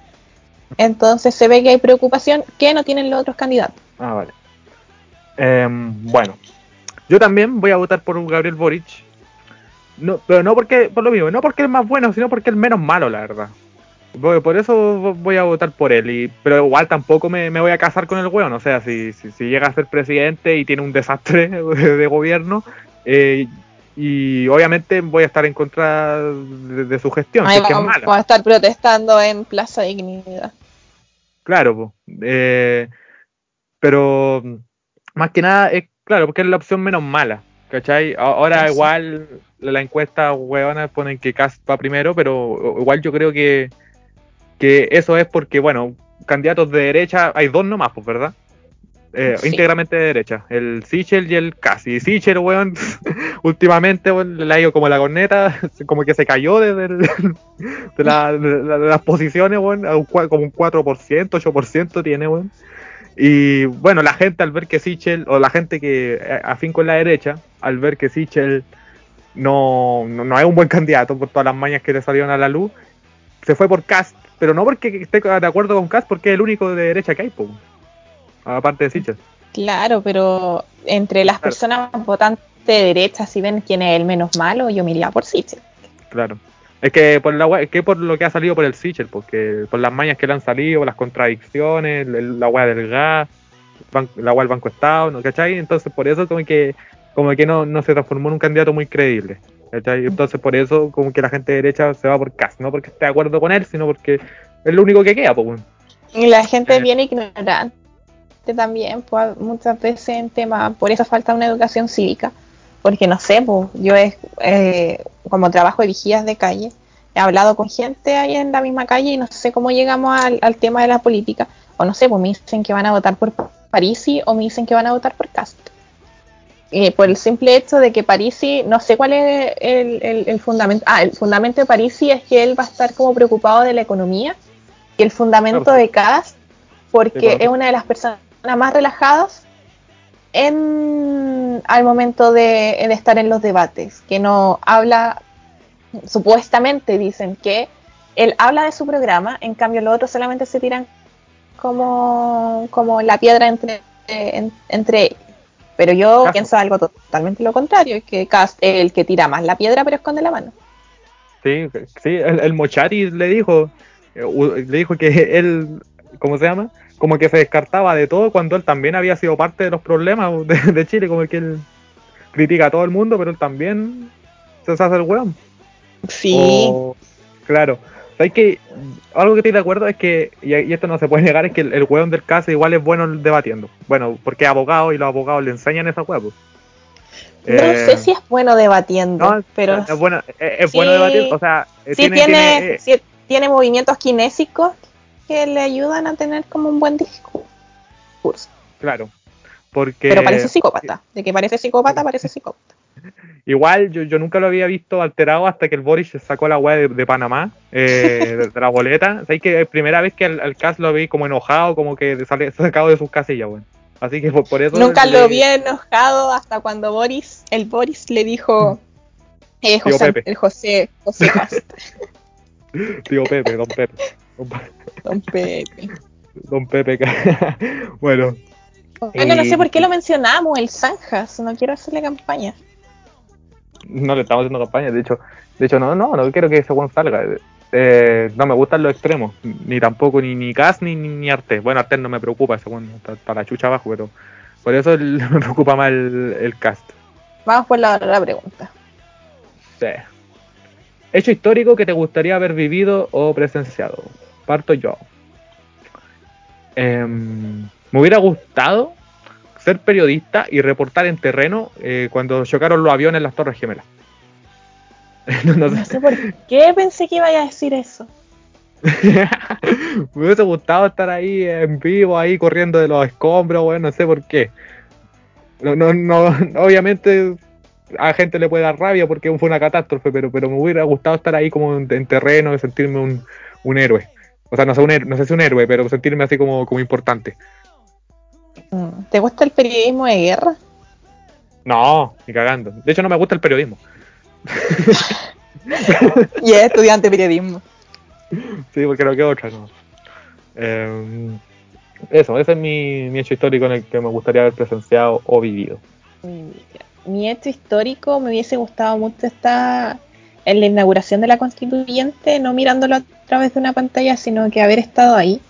Entonces se ve que hay preocupación que no tienen los otros candidatos. Ah, vale. Em, bueno, yo también voy a votar por Gabriel Boric. No, pero no porque, por lo mismo, no porque es más bueno, sino porque es menos malo, la verdad. Por eso voy a votar por él. Y, pero igual tampoco me, voy a casar con el weón. O sea, si, si, llega a ser presidente y tiene un desastre (laughs) de, gobierno, eh, y obviamente voy a estar en contra de, su gestión. que es mala. a estar protestando en Plaza Dignidad. Claro, eh, pero más que nada es claro, porque es la opción menos mala. ¿Cachai? Ahora igual la encuesta weona ponen que Cast va primero, pero igual yo creo que que eso es porque, bueno, candidatos de derecha hay dos nomás, pues, ¿verdad? Eh, íntegramente de derecha, el Sichel y el Casi. Sichel, weón, (laughs) últimamente le ha ido como la corneta, (laughs) como que se cayó desde (laughs) de, las posiciones, weón, como un 4%, 8% tiene, weón. Y bueno, la gente al ver que Sichel, o la gente que eh, afín con la derecha, al ver que Sichel no, no, no es un buen candidato por todas las mañas que le salieron a la luz, se fue por Cast pero no porque esté de acuerdo con Cass, porque es el único de derecha que hay, aparte de Sichel. Claro, pero entre las personas votantes de derecha, si ven quién es el menos malo, yo me iría por Sichel. Claro. Es que por la es que por lo que ha salido por el Sichel, porque por las mañas que le han salido, las contradicciones, la hueá del gas, la hueá del Banco Estado, ¿no? ¿cachai? Entonces por eso como que como que no, no se transformó en un candidato muy creíble. Entonces por eso como que la gente de derecha se va por Cas, no porque esté de acuerdo con él, sino porque es lo único que queda, pues. Y la gente Eh. viene ignorante también, pues, muchas veces en tema, por eso falta una educación cívica, porque no sé, pues, yo es, eh, como trabajo de vigías de calle, he hablado con gente ahí en la misma calle y no sé cómo llegamos al, al tema de la política, o no sé, pues me dicen que van a votar por Parisi o me dicen que van a votar por Castro. Eh, por el simple hecho de que Parisi, no sé cuál es el, el- el fundamento, ah, el fundamento de Parisi es que él va a estar como preocupado de la economía, y el fundamento Claro. de Cast, porque Claro. es una de las personas más relajadas en al momento de, de estar en los debates, que no habla, supuestamente dicen que él habla de su programa, en cambio los otros solamente se tiran como, como la piedra entre, en- entre ellos. Pero yo Caso. pienso algo totalmente lo contrario, es que Cast es el que tira más la piedra pero esconde la mano. Sí, sí, el, el Mochati le dijo, eh, le dijo que (laughs) él, ¿cómo se llama? Como que se descartaba de todo cuando él también había sido parte de los problemas (laughs) de, de Chile, como que él critica a todo el mundo, pero él también se hace el weón. Sí, O- claro. ¿Sabes que Algo que estoy de acuerdo es que, y, y esto no se puede negar, es que el, el weón del caso igual es bueno debatiendo. Bueno, porque es abogado y los abogados le enseñan esa huevo. no sé si es bueno debatiendo, Eh, no, pero es bueno, es, es sí- bueno debatir, o sea, eh, sí tiene, tiene- eh, sí tiene movimientos kinésicos que le ayudan a tener como un buen discurso. claro. Porque Pero parece psicópata. De que parece psicópata, parece psicópata. Igual yo, yo nunca lo había visto alterado hasta que el Boris sacó la weá de, de Panamá, eh, de, de la boleta. Sabéis que es primera vez que al, al Cas lo vi como enojado, como que sale sacado de sus casillas, weón. Así que por, por eso. Nunca le- lo vi enojado hasta cuando Boris, el Boris le dijo (laughs) eh, José, el José, José Cast, (laughs) Tío Pepe, don Pepe. Don, Pe- don Pepe. don Pepe. (laughs) bueno, Bueno, no sé por qué lo mencionamos, el Sanjas, no quiero hacerle campaña. No le estamos haciendo campaña, de hecho, de hecho no, no, no quiero que ese weón salga. Eh, no me gustan los extremos, ni tampoco ni ni Gas ni, ni, ni Arte. Bueno, Arte no me preocupa, ese weón está, la chucha abajo, pero por eso el- (laughs) me preocupa más el, el cast. Vamos por la pregunta. Sí. Hecho histórico que te gustaría haber vivido o presenciado. Parto yo. Em, me hubiera gustado ser periodista y reportar en terreno eh, cuando chocaron los aviones en las Torres Gemelas. (laughs) no, no sé. No sé por qué pensé que iba a decir eso. (laughs) me hubiese gustado estar ahí en vivo, ahí corriendo de los escombros, bueno, no sé por qué. No, no, no, obviamente a gente le puede dar rabia porque fue una catástrofe, pero, pero me hubiera gustado estar ahí como en, en terreno y sentirme un, un héroe. O sea, no sé, un héroe- no sé si un héroe, pero sentirme así como, como importante. Mm, ¿Te gusta el periodismo de guerra? No, ni cagando. De hecho, no me gusta el periodismo. (laughs) Y es estudiante de periodismo. Sí, porque no queda otra, no. Eh, eso, ese es mi, mi hecho histórico en el que me gustaría haber presenciado o vivido. Mi hecho histórico me hubiese gustado mucho estar en la inauguración de la constituyente, no mirándolo a través de una pantalla, sino que haber estado ahí.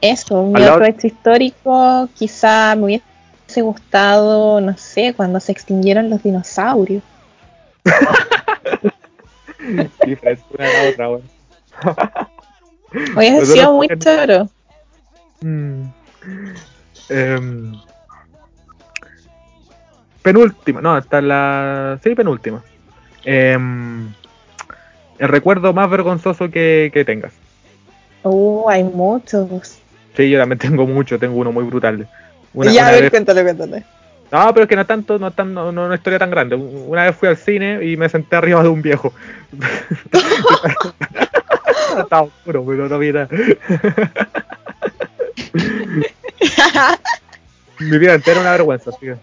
Eso, mi lado- otro hecho histórico quizá me hubiese gustado, no sé, cuando se extinguieron los dinosaurios. Y frescura la otra, bueno. (laughs) Hubiese Pues sido muy choro. Mm. Em, penúltima, no, hasta la. Sí, penúltima. Em, el recuerdo más vergonzoso que, que tengas. Uh, hay muchos. Sí, yo también tengo mucho, tengo uno muy brutal. Una, ya, una a ver, vez- cuéntale, cuéntale. No, pero es que no es tanto, no es tan, no, no una historia tan grande. Una vez fui al cine y me senté arriba de un viejo. (laughs) Estaba oscuro, pero no vi nada. (laughs) Mi vida entera una vergüenza, que.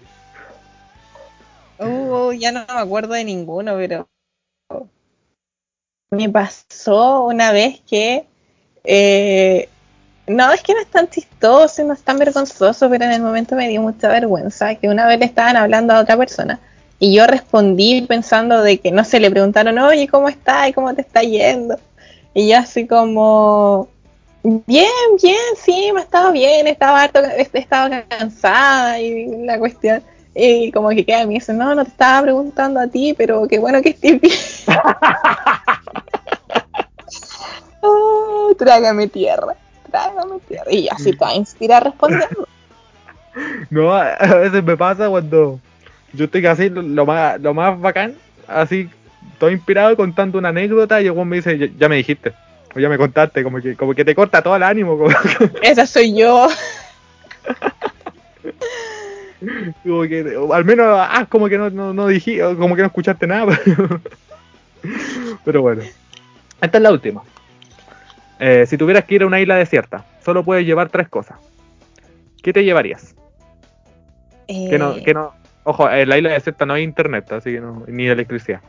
Uh, ya no me acuerdo de ninguno, pero me pasó una vez que eh, no es que no es tan chistoso, no es tan vergonzoso, pero en el momento me dio mucha vergüenza que una vez le estaban hablando a otra persona y yo respondí pensando de que no se le preguntaron, oye, ¿cómo estás? ¿Y cómo te está yendo? Y yo así como, bien, bien, sí, me estaba bien, estaba harto, estaba cansada y la cuestión. Y como que queda y me dice, no, no te estaba preguntando a ti, pero qué bueno que estés bien. (laughs) (laughs) oh, trágame tierra. Tierra. Y así te va a inspirar respondiendo. (laughs) No, a veces me pasa cuando yo estoy así, lo- más, lo más bacán, así, todo inspirado contando una anécdota y weón me dice, ya, ya me dijiste, o ya me contaste, como que, como que te corta todo el ánimo, como, Esa soy yo. (laughs) como que, al menos, ah, como que no, no, no dije, como que no escuchaste nada. (laughs) Pero bueno, esta es la última. Eh, si tuvieras que ir a una isla desierta, solo puedes llevar tres cosas. ¿Qué te llevarías? Que no, Eh, que no, ojo, en la isla desierta no hay internet, así que no, ni electricidad.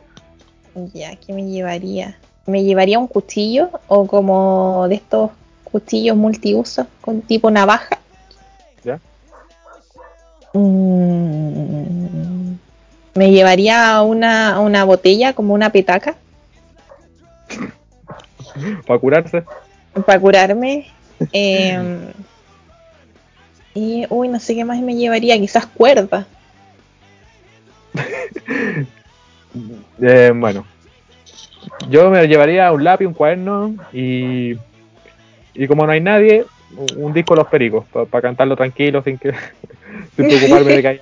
Ya, ¿qué me llevaría? ¿Me llevaría un cuchillo o como de estos cuchillos multiusos con tipo navaja? ¿Ya? Mm, me llevaría una, una botella como una petaca (laughs) Para curarse. para curarme. Em, y, uy, no sé qué más me llevaría, quizás cuerda. (laughs) Eh, bueno, yo me llevaría un lápiz, un cuaderno y, y como no hay nadie, un- disco de los pericos, para cantarlo tranquilo, sin que (laughs) sin preocuparme de que haya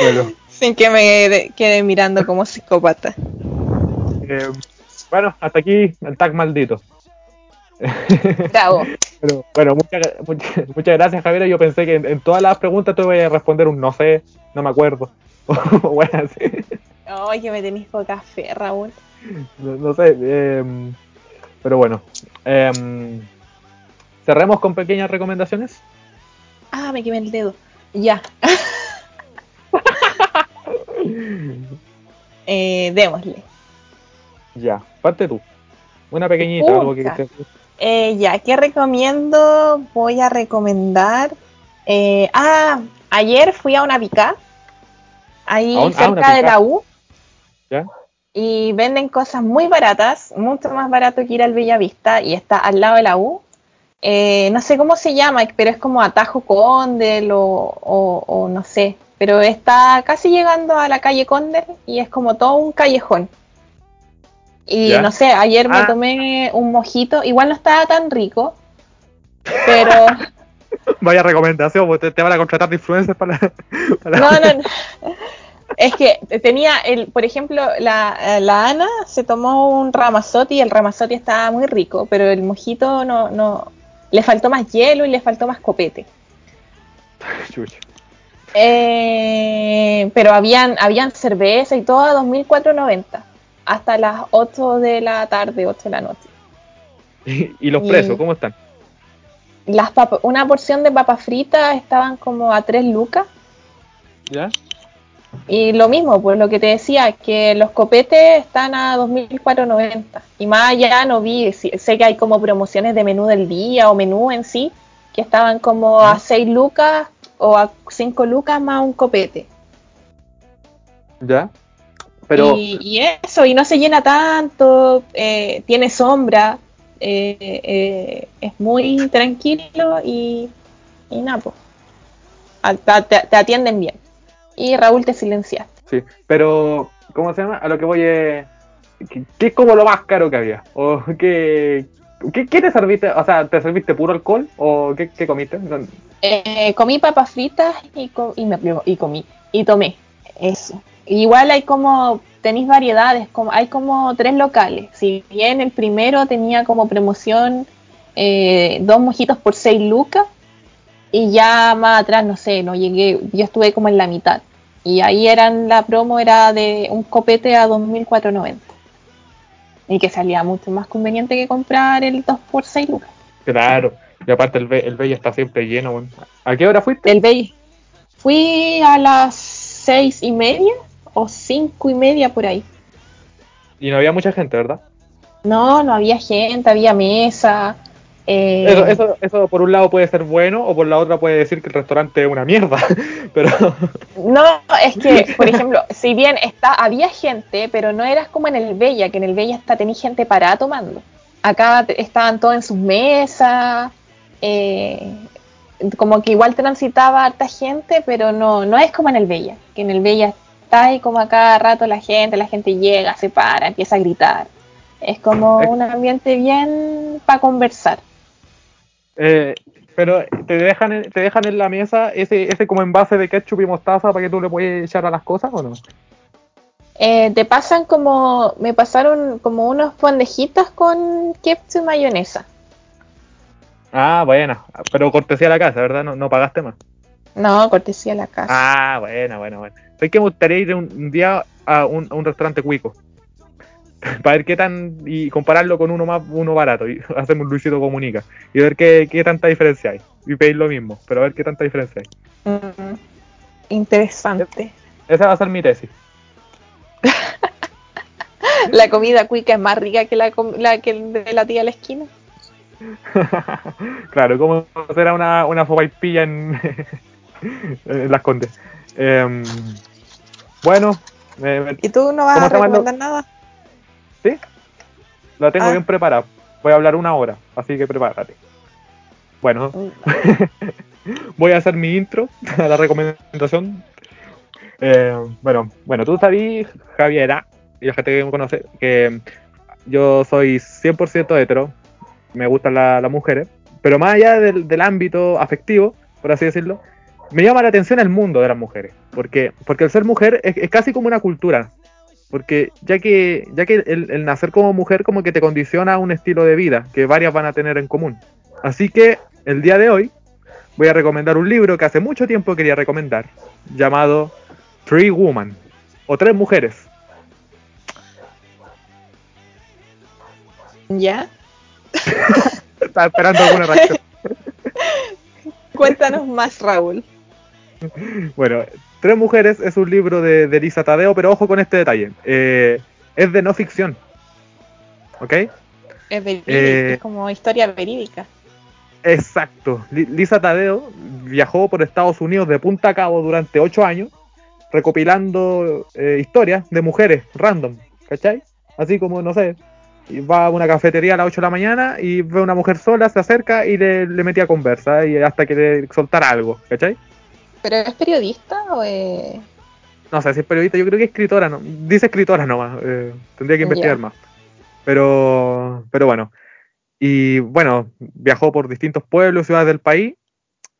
bueno, Sin que me de- quede mirando como psicópata. eh, bueno, hasta aquí el tag maldito. (laughs) Bravo. Pero, bueno, muchas, muchas, muchas gracias, Javier. Yo pensé que en, en todas las preguntas te voy a responder un no sé, no me acuerdo. (laughs) O bueno, así. Ay, que me tenéis poca fe, Raúl. No, no sé. em, pero bueno. em, cerremos con pequeñas recomendaciones. Ah, me quemé el dedo. Ya. (laughs) (laughs) Eh, démosle. Ya, parte tú. Una pequeñita, algo que Puta. te- Eh, ya, ¿qué recomiendo? Voy a recomendar. eh, ah, ayer fui a una pica. Ahí ¿A un- ah, una cerca de la U. ¿Ya? Y venden cosas muy baratas, mucho más barato que ir al Bellavista. Y está al lado de la U. Eh, no sé cómo se llama, pero es como Atajo Condel o, o- o no sé. Pero está casi llegando a la calle Condel y es como todo un callejón. Y ¿Ya? no sé, ayer me Ah. tomé un mojito, igual no estaba tan rico, pero (laughs) Vaya recomendación, pues te, te van a contratar de influencers para la. para no, no, (laughs) no. Es que tenía, el, por ejemplo, la, la Ana se tomó un ramazotti y el ramazotti estaba muy rico, pero el mojito no, no, le faltó más hielo y le faltó más copete. Chucha. Eh, pero habían, habían cerveza y todo a 2.490 hasta las 8 de la tarde, 8 de la noche. (laughs) Y, los Y- precios, ¿cómo están? Las papa- una porción de papas fritas estaban como a 3 lucas. ¿Ya? Y lo mismo, pues lo que te decía, que los copetes están a 2.490. Y más allá no vi, sé que hay como promociones de menú del día o menú en sí, que estaban como a 6 lucas o a 5 lucas más un copete. ¿Ya? Pero. Y, y eso, y no se llena tanto, eh, tiene sombra, eh, eh, es muy tranquilo y, y nada, pues. Te, atienden bien. Y Raúl te silenciaste. Sí, pero, ¿cómo se llama? A lo que voy es. ¿Qué, qué es como lo más caro que había? ¿O qué, qué, te serviste? O sea, ¿te serviste puro alcohol? ¿O qué, comiste? Eh, comí papas fritas y comí y tomé eso. Igual hay como tenéis variedades, como hay como tres locales. Si bien el primero tenía como promoción eh, dos mojitos por seis lucas y ya más atrás no sé, no llegué, yo estuve como en la mitad y ahí eran la promo era de un copete a 2.490 y que salía mucho más conveniente que comprar el 2 por 6 lucas. Claro. Y aparte el, Be- el Bello está siempre lleno. ¿A qué hora fuiste? Del Bell. Fui a las seis y media o cinco y media por ahí. Y no había mucha gente, ¿verdad? No, no había gente, había mesa. Eh, Eso, eso, eso por un lado puede ser bueno o por la otra puede decir que el restaurante es una mierda. (laughs) Pero No, es que, por ejemplo, si bien está, había gente, pero no eras como en el Bella, que en el Bella está tenéis gente parada tomando. Acá estaban todos en sus mesas, eh, como que igual transitaba harta gente, pero no, no es como en el Bella, que en el Bella está ahí como a cada rato la gente, la gente llega, se para, empieza a gritar. Es como un ambiente bien para conversar. Eh, pero te dejan, en- te dejan en la mesa ese, ese como envase de ketchup y mostaza para que tú le puedas echar a las cosas o no? Eh, te pasan como, me pasaron como unos bandejitas con ketchup y mayonesa. Ah, bueno, pero cortesía a la casa, ¿verdad? No, no pagaste más. No, cortesía a la casa. Ah, bueno, bueno, bueno. Es que me gustaría ir un, un día a un, a un restaurante cuico. (laughs) Para ver qué tan. y compararlo con uno más uno barato. Y (laughs) hacemos un Luisito Comunica. Y ver qué, qué tanta diferencia hay. Y pedir lo mismo, pero a ver qué tanta diferencia hay. Mm, interesante. Esa va a ser mi tesis. (laughs) La comida cuica es más rica que la, la que de la tía de la esquina. claro, ¿cómo será una, una sopaipilla en, en Las Condes? Em, bueno, me- ¿Y tú no vas ¿Cómo a recomendar nada? ¿Sí? La tengo Ah. bien preparada. Voy a hablar una hora, así que prepárate. Bueno, (laughs) voy a hacer mi intro a la recomendación. Eh, bueno, bueno, tú sabes, Javiera, y la gente que me conoce, que yo soy 100% hetero, me gustan la- las mujeres, pero más allá del, del ámbito afectivo, por así decirlo, me llama la atención el mundo de las mujeres, porque, porque el ser mujer es, es casi como una cultura, porque ya que, ya que el, el nacer como mujer como que te condiciona a un estilo de vida que varias van a tener en común. Así que el día de hoy voy a recomendar un libro que hace mucho tiempo quería recomendar, llamado Three Woman, o Tres Mujeres. ¿Ya? (laughs) Estaba esperando alguna reacción. (laughs) Cuéntanos más, Raúl. Bueno, Tres Mujeres es un libro de, de Lisa Tadeo, pero ojo con este detalle. eh, es de no ficción. ¿Ok? Es verídica, Eh, es como historia verídica. Exacto. Li- Lisa Tadeo viajó por Estados Unidos de punta a cabo durante ocho años, recopilando eh, historias de mujeres random, ¿cachai? Así como, no sé, va a una cafetería a las 8 de la mañana y ve a una mujer sola, se acerca y le, le metía conversa y hasta que le soltara algo, ¿cachai? ¿Pero es periodista o es.? No sé si es periodista, yo creo que es escritora, no, dice escritora nomás, eh, tendría que investigar más. Pero, pero bueno, y bueno, viajó por distintos pueblos, ciudades del país,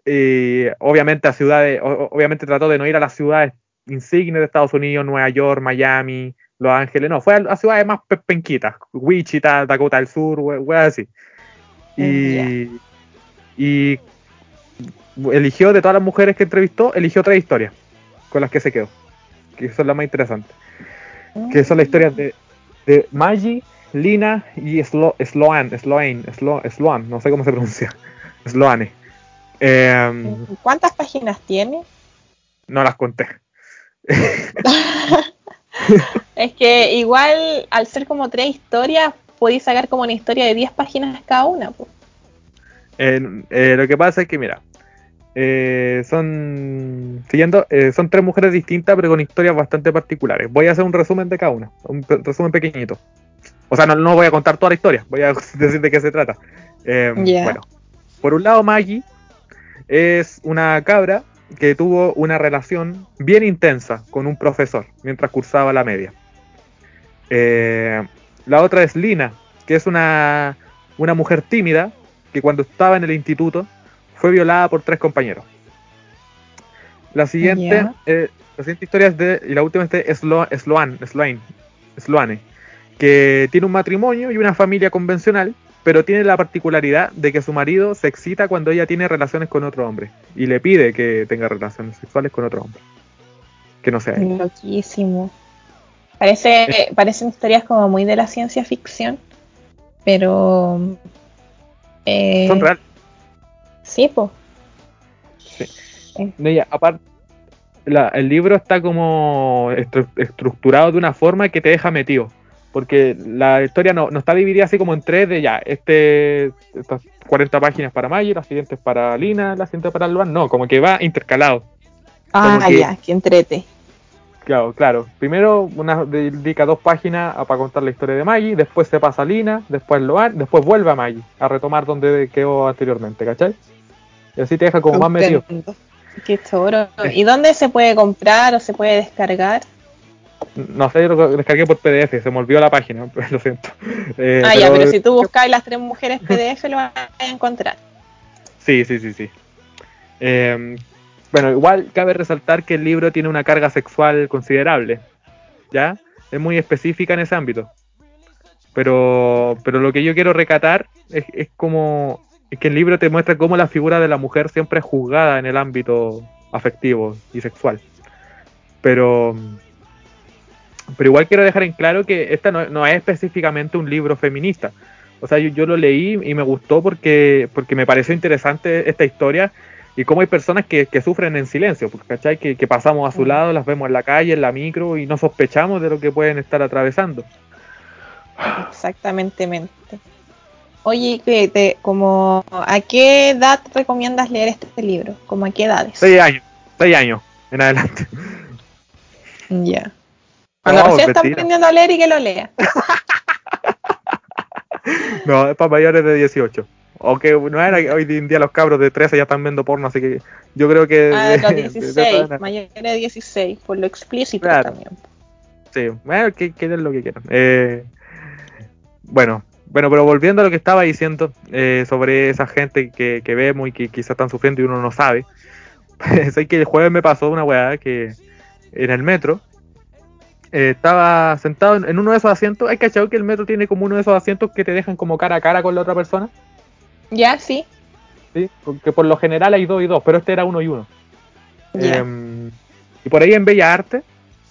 y obviamente a ciudades, o- o- obviamente trató de no ir a las ciudades insignes de Estados Unidos, Nueva York, Miami, Los Ángeles, no, fue a, a ciudades más pe- penquitas, Wichita, Dakota del Sur, we- weas así. Y, y eligió de todas las mujeres que entrevistó, eligió tres historias con las que se quedó, que son las más interesantes que son las historias de, de Maggie, Lina y Slo, Sloan, Sloan, Slo, Sloan, no sé cómo se pronuncia, (laughs) Sloane. Eh, ¿Cuántas páginas tiene? no las conté. (laughs) (laughs) Es que igual, al ser como tres historias, podéis sacar como una historia de 10 páginas cada una. Eh, eh, lo que pasa es que, mira, eh, son, siguiendo, eh, son tres mujeres distintas, pero con historias bastante particulares. Voy a hacer un resumen de cada una, un resumen pequeñito. O sea, no, no voy a contar toda la historia, voy a (laughs) decir de qué se trata. Eh. Bueno, por un lado, Maggie es una cabra que tuvo una relación bien intensa con un profesor mientras cursaba la media. Eh, la otra es Lina, que es una, una mujer tímida que cuando estaba en el instituto fue violada por tres compañeros. La siguiente, eh, la siguiente historia es de, y la última es de Slo- Sloan, Sloane, Sloane, que tiene un matrimonio y una familia convencional, pero tiene la particularidad de que su marido se excita cuando ella tiene relaciones con otro hombre y le pide que tenga relaciones sexuales con otro hombre. Que no sea él. Loquísimo. Parece, parecen historias como muy de la ciencia ficción, pero... eh, Son reales. Sí, pues. No, ya, aparte, la- el libro está como estru- estructurado de una forma que te deja metido. Porque la historia no, no está dividida así como en tres de ya, este, estas 40 páginas para Maggie, las siguientes para Lina, las siguientes para Luan. No, como que va intercalado. Ah, que- ya, que entrete. Claro, claro. Primero una dedica dos páginas a- para contar la historia de Maggie, después se pasa a Lina, después Loan, después vuelve a Maggie a retomar donde quedó anteriormente, ¿cachai? Y así te deja como más metido. Qué choro. ¿Y dónde se puede comprar o se puede descargar? No sé, lo descargué por PDF, se me olvidó la página, (laughs) lo siento. Eh, ah, ya, pero si tú buscas las tres mujeres PDF lo vas a encontrar. Sí, sí, sí, sí. Eh, bueno, igual cabe resaltar que el libro tiene una carga sexual considerable, ¿ya? Es muy específica en ese ámbito. Pero, pero lo que yo quiero recatar es, es como es que el libro te muestra cómo la figura de la mujer siempre es juzgada en el ámbito afectivo y sexual. Pero, pero igual quiero dejar en claro que esta no, es específicamente un libro feminista. O sea, yo, lo leí y me gustó porque, porque me pareció interesante esta historia y cómo hay personas que, sufren en silencio, pues, ¿cachai? Que, que, pasamos a su lado, las vemos en la calle, en la micro y no sospechamos de lo que pueden estar atravesando. Exactamente. Oye, te, como, ¿a qué edad recomiendas leer este libro? ¿Como a qué edades? Seis años, seis años en adelante. Ya. Cuando recién está aprendiendo a leer y que lo lea. (laughs) no, es para mayores de 18. Aunque no era hoy en día los cabros de 13 ya están viendo porno, así que yo creo que. Ah, de, los (laughs) 16, mayores de 16, por lo explícito también. Sí, bueno, que, que es lo que quieran. Eh, bueno, bueno, pero volviendo a lo que estaba diciendo eh, sobre esa gente que, que, vemos y que quizás están sufriendo y uno no sabe. (laughs) sé que el jueves me pasó una weá que en el metro eh, estaba sentado en, uno de esos asientos. ¿Hay cachado que el metro tiene como uno de esos asientos que te dejan como cara a cara con la otra persona? Ya, sí. Sí, porque por lo general hay dos y dos, pero este era uno y uno. Em, y por ahí en Bella Arte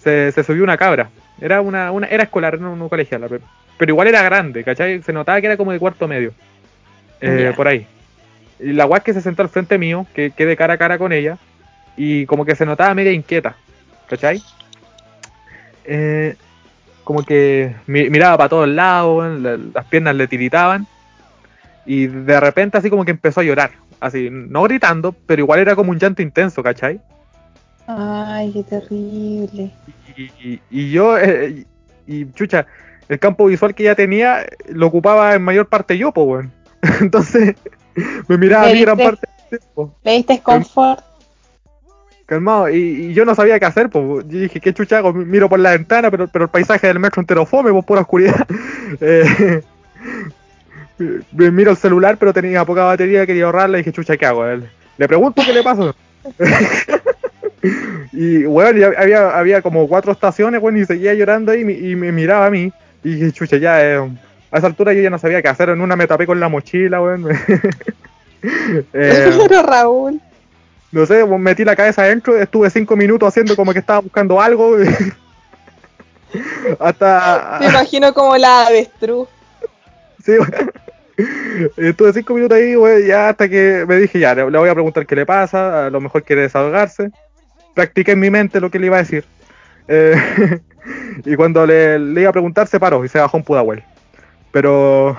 se, se, subió una cabra. Era una, una era escolar, no, no colegial, pero igual era grande, ¿cachai? Se notaba que era como de cuarto medio. Eh, por ahí. Y la guay que se sentó al frente mío, que quedé cara a cara con ella, y como que se notaba media inquieta, ¿cachai? Eh, como que miraba para todos lados, las piernas le tiritaban, y de repente así como que empezó a llorar, así, no gritando, pero igual era como un llanto intenso, ¿cachai? Ay, qué terrible. Y, yo, eh, y chucha, el campo visual que ya tenía lo ocupaba en mayor parte yo, pues, weón. (laughs) Entonces, me miraba a mí gran parte del tiempo. ¿Le diste confort? Calmado, y, yo no sabía qué hacer, pues. Yo dije, ¿qué chucha hago? Miro por la ventana, pero, pero el paisaje del metro entero fome, pues, pura oscuridad. (laughs) eh, miro el celular, pero tenía poca batería, quería ahorrarla, y dije, chucha, ¿qué hago? Le pregunto qué le pasa. (laughs) y, bueno, había, había como cuatro estaciones, bueno, y seguía llorando ahí y me miraba a mí. Y chucha, ya, eh, a esa altura yo ya no sabía qué hacer. En una me tapé con la mochila, weón. (laughs) eh, (laughs) Raúl. No sé, metí la cabeza adentro, estuve cinco minutos haciendo como que estaba buscando algo. (laughs) Hasta. Me imagino como la avestruz. Sí, weón. Estuve cinco minutos ahí, weón, ya hasta que me dije, ya, le, voy a preguntar qué le pasa, a lo mejor quiere desahogarse. Practiqué en mi mente lo que le iba a decir. Eh, y cuando le, iba a preguntar, se paró y se bajó un Pudahuel. Pero.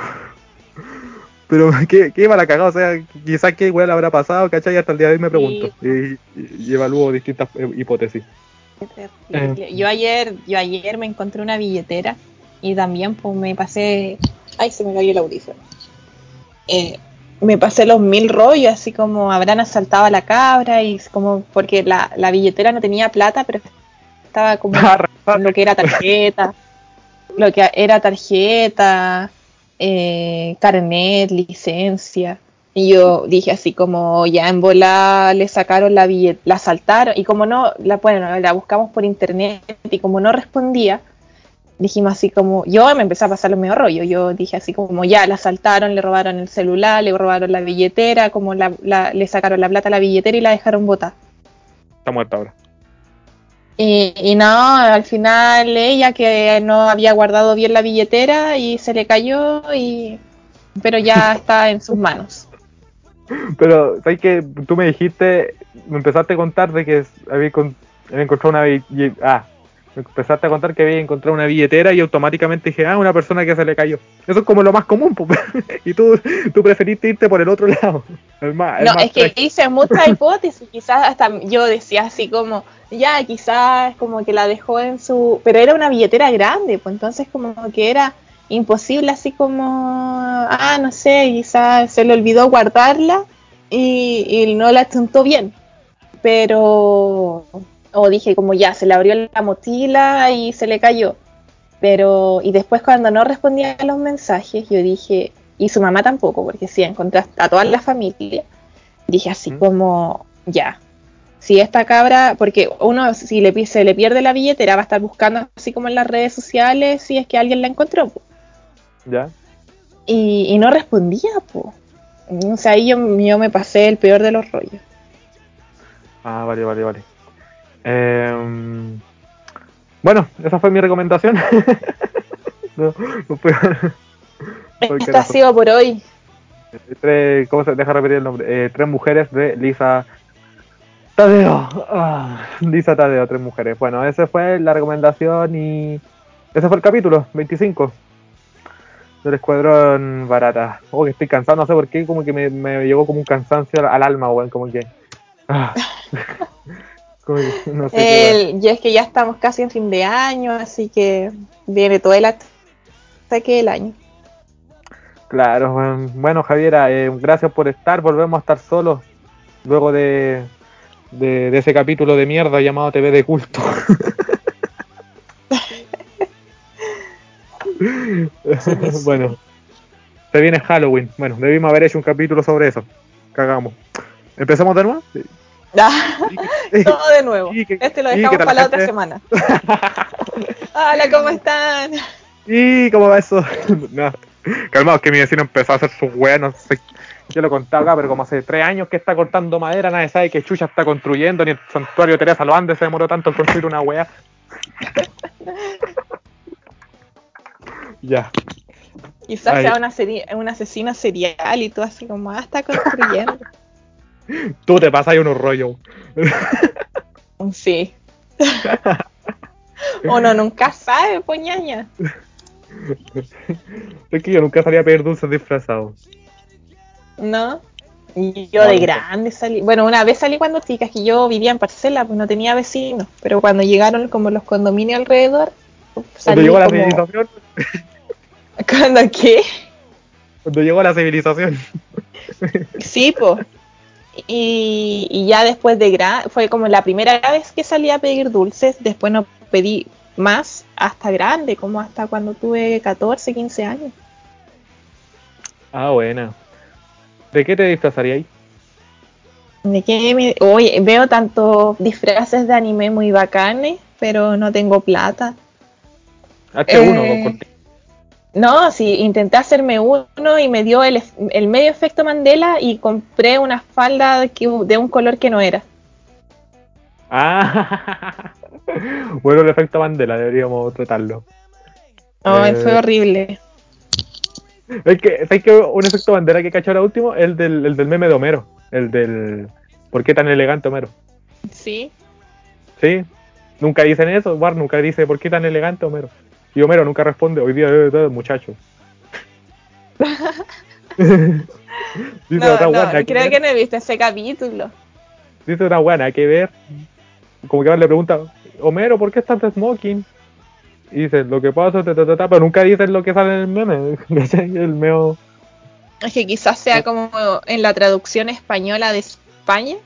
Pero, (laughs) ¿qué, iba a la cagada? O sea, quizás qué igual habrá pasado, ¿cachai? Hasta el día de hoy me pregunto. Y, y, evalúo distintas eh, hipótesis. Eh. Yo ayer, yo ayer me encontré una billetera y también pues me pasé. Ay, se me cayó el audífono. Eh, me pasé los mil rollos, así como habrán asaltado a la cabra y como porque la, la billetera no tenía plata, pero estaba como lo que era tarjeta, lo que era tarjeta, eh, carnet, licencia. Y yo dije así como ya en bola le sacaron la billete, la saltaron y como no, la, bueno, la buscamos por internet y como no respondía, dijimos así como, yo me empecé a pasar lo medio rollo, yo dije así como ya la saltaron, le robaron el celular, le robaron la billetera, como la, le sacaron la plata a la billetera y la dejaron botar. Está muerta ahora. Y, no, al final ella que no había guardado bien la billetera y se le cayó, y pero ya (laughs) está en sus manos. Pero, ¿sabes que Tú me dijiste, me empezaste a contar de que había, encontrado una ah, me empezaste a contar que había encontrado una billetera y automáticamente dije, ah, una persona que se le cayó. Eso es como lo más común, (laughs) y tú, tú preferiste irte por el otro lado. (laughs) no, es que hice muchas (laughs) hipótesis, quizás hasta yo decía así como, ya quizás como que la dejó en su... Pero era una billetera grande, pues entonces como que era imposible así como, ah, no sé, quizás se le olvidó guardarla y, no la chuntó bien. Pero, O dije como ya, se le abrió la mochila y se le cayó. Pero, y después cuando no respondía a los mensajes, yo dije, y su mamá tampoco, porque sí, encontré a toda la familia, dije así ¿Mm? como, ya, si esta cabra, porque uno si le, se le pierde la billetera va a estar buscando así como en las redes sociales si es que alguien la encontró. po. ¿Ya? Y, y no respondía, po. O sea, ahí yo, yo me pasé el peor de los rollos. Ah, vale, vale, vale. Em, bueno, esa fue mi recomendación. (laughs) no, no puedo. Esta ha era- sido por hoy. tres, ¿Cómo se deja repetir el nombre? Eh, tres mujeres de Lisa Tadeo. Ah, Lisa Tadeo, tres mujeres. Bueno, esa fue la recomendación y ese fue el capítulo 25 del Escuadrón Barata. Oh, que estoy cansado, no sé por qué, como que me, me llegó como un cansancio al, al alma, weón, como que... ah. (laughs) (laughs) No sé. El- y es que ya estamos casi en fin de año, así que viene todo el ataque del año. Claro, bueno Javiera, eh, gracias por estar, volvemos a estar solos luego de, de, de ese capítulo de mierda llamado TV de culto. (laughs) bueno, se viene Halloween, bueno, debimos haber hecho un capítulo sobre eso, cagamos. ¿Empezamos de nuevo? Todo de nuevo. Que- Este lo dejamos para la otra semana. (laughs) Hola, ¿cómo están? ¿Y cómo va eso? (laughs) no. Calmaos que mi vecino empezó a hacer sus weas, no sé. Yo lo contaba acá, pero como hace tres años que está cortando madera, nadie sabe qué chucha está construyendo, ni el santuario de Teresa Lo Andes se demoró tanto en construir una wea. ya. Quizás Ay. sea una seri- un asesino serial y tú así como, ah, está construyendo. Tú te pasas ahí unos rollos. sí. Uno nunca sabe, poñaña. es que yo nunca salía a pedir dulces disfrazados. ¿No? Yo de grande salí. Bueno, una vez salí cuando chica, es que yo vivía en parcela, pues no tenía vecinos. Pero cuando llegaron como los condominios alrededor, Cuando salí llegó la como... civilización, (laughs) ¿Cuándo qué? cuando llegó la civilización. Sí, pues. Y, y ya después de gran, fue como la primera vez que salí a pedir dulces, después no pedí más hasta grande, como hasta cuando tuve 14, 15 años. Ah, buena. ¿De qué te disfrazaría ahí? ¿De qué me- Oye, veo tantos disfraces de anime muy bacanes, pero no tengo plata. H1, Eh, con corti- No, sí, intenté hacerme uno y me dio el, el medio efecto Mandela y compré una falda que- de un color que no era. Ah, (laughs) bueno, el efecto Mandela, deberíamos tratarlo. Ay, Eh, fue horrible. Es que, ¿sabes que un efecto bandera que cacho ahora último? El del, el del meme de Homero. El del. ¿Por qué tan elegante Homero? Sí. ¿Sí? Nunca dicen eso. Bar nunca dice ¿por qué tan elegante Homero? Y Homero nunca responde, hoy día eh, eh, muchacho. (laughs) dice No, otra no, weá, nada que creo ver. que no he visto ese capítulo. Dice una nada que ver. Como que le pregunta, Homero, ¿por qué estás de smoking? Y dice, lo que pasa, ta, ta, ta, ta", pero nunca dicen lo que sale en el meme. (laughs) el meo. Es que quizás sea como en la traducción española de España.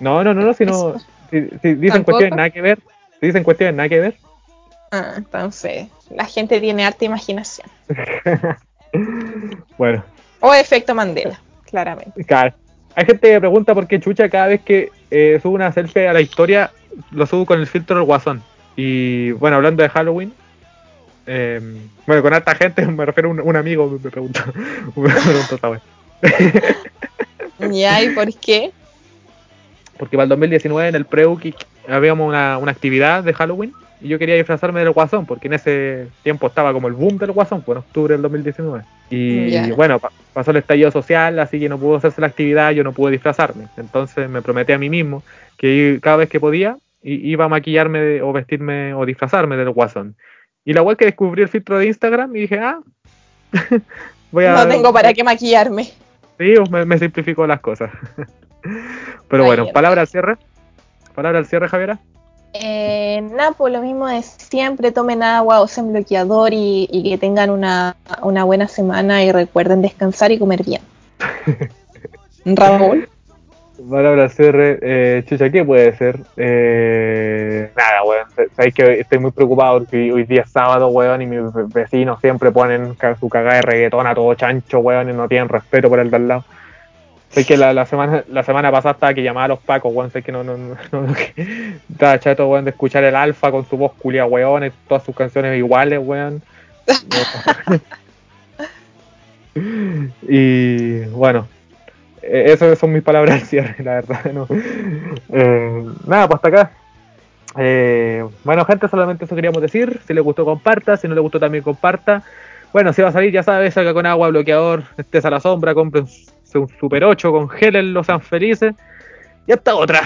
No, no, no, no, sino. Si, si dicen ¿Tampoco? cuestiones nada que ver. Si dicen cuestiones nada que ver. Ah, entonces, la gente tiene harta imaginación. (laughs) bueno, O efecto Mandela, claramente. claro. Hay gente que pregunta por qué Chucha cada vez que eh, subo una selfie a la historia lo subo con el filtro del guasón. Y bueno, hablando de Halloween, eh, bueno, con harta gente, (laughs) me refiero a un, un amigo me preguntó, me preguntó. (laughs) Ya, ¿y por qué? Porque para el 2019 en el Preuki habíamos una, una actividad de Halloween y yo quería disfrazarme del guasón, porque en ese tiempo estaba como el boom del guasón, fue en octubre del 2019. Y bueno, pa- pasó el estallido social, así que no pudo hacerse la actividad, yo no pude disfrazarme. Entonces me prometí a mí mismo que cada vez que podía iba a maquillarme de- o vestirme o disfrazarme del guasón. Y la web que descubrí el filtro de Instagram y dije, ah, (laughs) voy a... No tengo para qué maquillarme. Sí, me, me simplificó las cosas. (laughs) Pero Ay, bueno, palabra al cierre. Palabra al cierre, Javiera. Eh, nada, pues lo mismo de siempre, tomen agua, usen bloqueador y, y que tengan una, una buena semana y recuerden descansar y comer bien. (laughs) Raúl. Palabra al cierre. Eh, chucha, ¿qué puede ser? Eh, nada, weón. Sabéis que estoy muy preocupado porque hoy día es sábado, weón, y mis vecinos siempre ponen su cagada de reggaetón a todo chancho, weón, y no tienen respeto por el de al lado. Sé que la, la, semana la semana pasada estaba que llamaba a los pacos, weón. Sé que no, no, no, (laughs) no estaba chato, weón, de escuchar el alfa con su voz culia, weón, todas sus canciones iguales, weón. y bueno, eh, esas son mis palabras al cierre, la verdad. No. Eh, nada, pues hasta acá. Eh, bueno, gente, solamente eso queríamos decir. Si les gustó, comparta. Si no les gustó, también comparta. Bueno, si va a salir, ya sabes, salga con agua, bloqueador, estés a la sombra, compren un Super 8, congélenlo, sean felices. Y hasta otra.